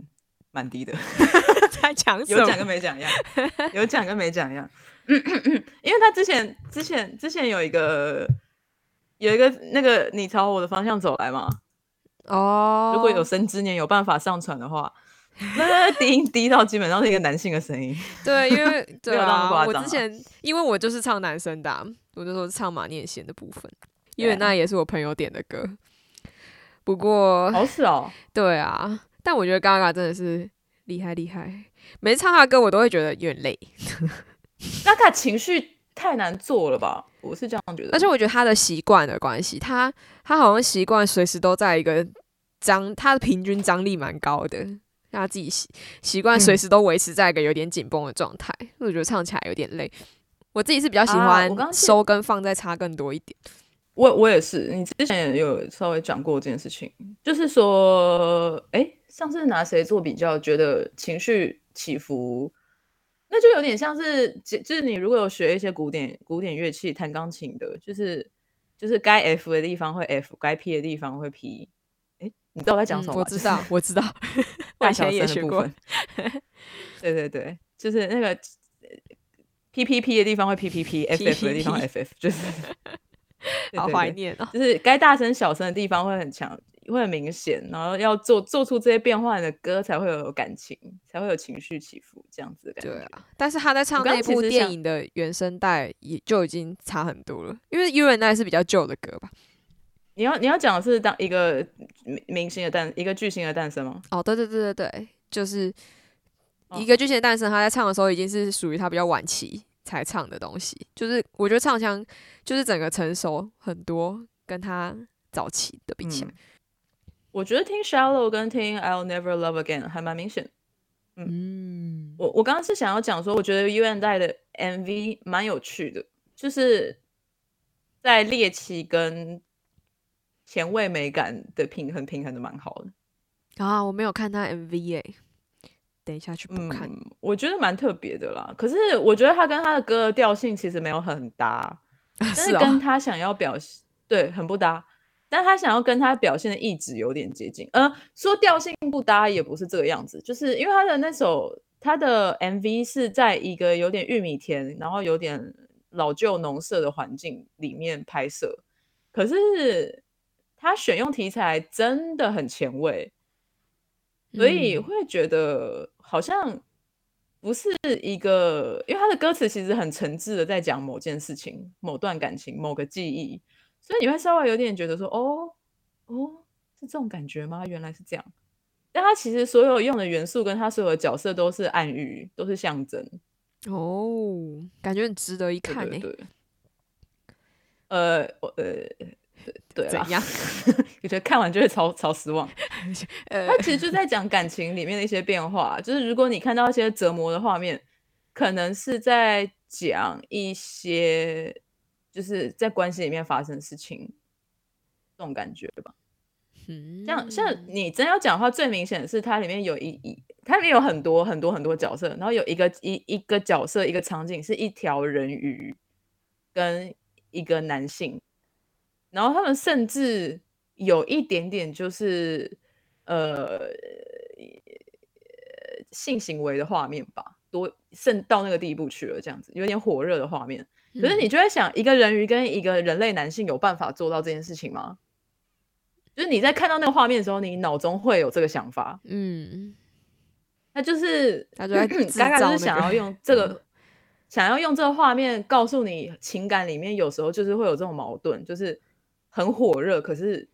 蛮低的，在讲什有讲？跟没讲一样，有讲跟没讲一样。因为他之前之前之前有一个有一个那个你朝我的方向走来嘛，哦，如果有生之年有办法上传的话，那低音低到基本上是一个男性的声音。对，因为 对啊，我之前因为我就是唱男生的啊、我就说唱马念贤的部分，因为那也是我朋友点的歌。不过，好少哦，对啊，但我觉得 Gaga 真的是厉害厉害，每次唱他的歌我都会觉得有点累，Gaga 情绪太难做了吧？我是这样觉得。而且我觉得他的习惯的关系，他他好像习惯随时都在一个张，他的平均张力蛮高的，让他自己习习惯随嗯时都维持在一个有点紧绷的状态，我觉得唱起来有点累。我自己是比较喜啊欢收跟放再差更多一点。我我也是，你之前也有稍微讲过这件事情，就是说，哎，上次拿谁做比较，觉得情绪起伏，那就有点像是，就就是你如果有学一些古典古典乐器，弹钢琴的，就是就是该 F 的地方会 F，该 P 的地方会 P。哎，你知道我在讲什么吗？我知道，我知道，我大小以前也学过声的部分。。对对对，就是那个呃 P P P 的地方会 P P P，F F 的地方 F F，就是好怀念哦。就是该大声小声的地方会很强，会很明显，然后要做做出这些变换的歌才会有感情，才会有情绪起伏，这样子的感觉。对啊，但是他在唱那部电影的原声带也就已经差很多了，因为 U N I 是比较旧的歌吧？你要你要讲的是当一个明明星的诞，一个巨星的诞生吗？哦，对对对对对，就是哦一个巨星的诞生，他在唱的时候已经是属于他比较晚期才唱的东西，就是我觉得唱腔就是整个成熟很多，跟他早期的比起来嗯，，我觉得听 Shallow 跟听 I'll Never Love Again 还蛮明显。嗯，我我刚刚是想要讲说，我觉得 U N 代的 MV 蛮有趣的，就是在猎奇跟前卫美感的平衡平衡的蛮好的。啊，我没有看他 MV 耶，等一下去补看。嗯，我觉得蛮特别的啦。可是我觉得他跟他的歌的调性其实没有很搭，但是哦跟他想要表现对很不搭。但他想要跟他表现的意志有点接近，呃，说调性不搭也不是这个样子，就是因为他的那首他的 MV 是在一个有点玉米田，然后有点老旧农舍的环境里面拍摄，可是他选用题材真的很前卫，所以嗯。会觉得好像不是一个，因为他的歌词其实很诚挚的在讲某件事情、某段感情、某个记忆，所以你会稍微有点觉得说，哦哦，是这种感觉吗？原来是这样。但他其实所有用的元素跟他所有的角色都是暗喻，都是象征。哦，感觉很值得一对看欸诶、对对。呃，我呃，对怎样？我觉得看完就会超超失望。呃他其实就在讲感情里面的一些变化，就是如果你看到一些折磨的画面，可能是在讲一些就是在关系里面发生的事情，这种感觉吧。嗯像像你真要讲的话，最明显的是它里面有一一，它里面有很多很多很多角色，然后有一个一一个角色一个场景是一条人鱼跟一个男性，然后他们甚至有一点点就是呃性行为的画面吧，多甚到那个地步去了，这样子有点火热的画面。可是你就在想，一个人鱼跟一个人类男性有办法做到这件事情吗？就是你在看到那个画面的时候，你脑中会有这个想法，嗯，那就是他就在制 嘎嘎就是想要用这个，想要用这个画面告诉你，情感里面有时候就是会有这种矛盾，就是很火热，可是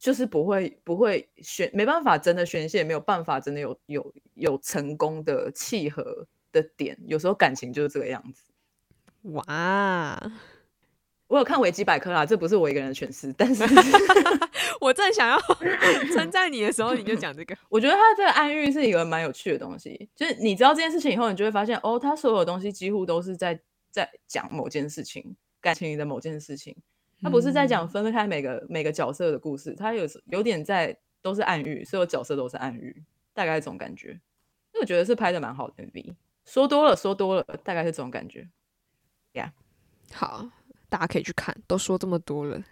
就是不会不会宣，没办法真的宣泄，没有办法真的有有有成功的契合的点，有时候感情就是这个样子。哇，我有看维基百科啦，这不是我一个人的诠释，但是 我正想要 称赞你的时候，你就讲这个，我觉得他这个暗喻是一个蛮有趣的东西，就是你知道这件事情以后，你就会发现，哦，他所有东西几乎都是在在讲某件事情，感情里的某件事情，他不是在讲分开每个每个角色的故事，他有有点在都是暗喻，所有角色都是暗喻，大概这种感觉。所以我觉得是拍的蛮好的 MV，说多了说多了，大概是这种感觉。好，大家可以去看，都说这么多了，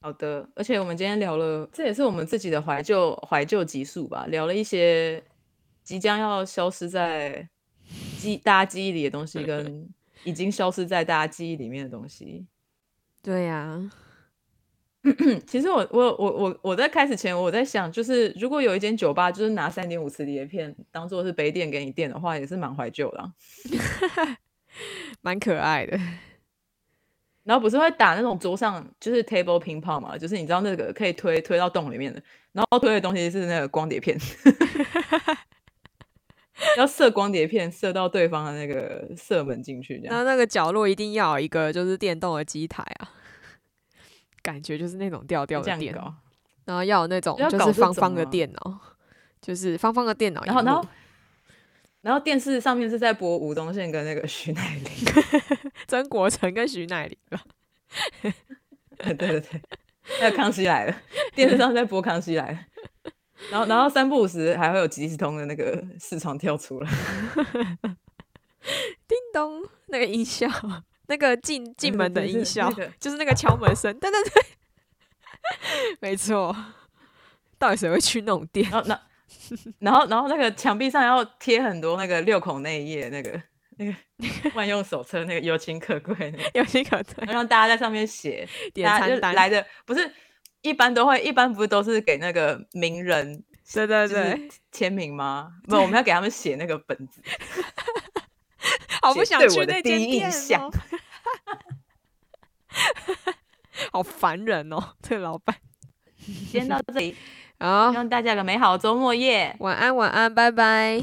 好的，而且我们今天聊了，这也是我们自己的怀旧怀旧集数吧，聊了一些即将要消失在记大家记忆里的东西，跟已经消失在大家记忆里面的东西。对呀、其实我我我我我在开始前，我在想，就是如果有一间酒吧，就是拿三点五磁碟片当做是杯垫给你垫的话，也是蛮怀旧的啊、蛮可爱的，然后不是会打那种桌上就是 table 乒乓嘛，就是你知道那个可以推推到洞里面的，然后推的东西是那个光碟片，要射光碟片射到对方的那个射门进去，这样。那那个角落一定要有一个就是电动的机台啊，感觉就是那种调调的电，这样搞。然后要有那种要就是方方的电脑，就是方方的电脑，然后然后然后电视上面是在播吴宗宪跟那个徐乃麟，曾国成跟徐乃麟吧，对对对，还有康熙来了，电视上在播康熙来了。然后，然后三不五时还会有即时通的那个视窗跳出来，叮咚那个音效，那个进进对门的音效那个，就是那个敲门声，对对对，没错。到底谁会去那种店？然后，那 然后，然后那个墙壁上要贴很多那个六孔内页，那个那 个万用手册，那个友情可贵那个，有一个对要让大家在上面写，点大家就餐单，来的不是一般都会，一般不是都是给那个名人对对就是对，签名吗？不，我们要给他们写那个本子，好不想去那间店象哦，好烦人哦，这个老板。先到这里，好希，望大家有个美好的周末夜。晚安晚安，拜拜。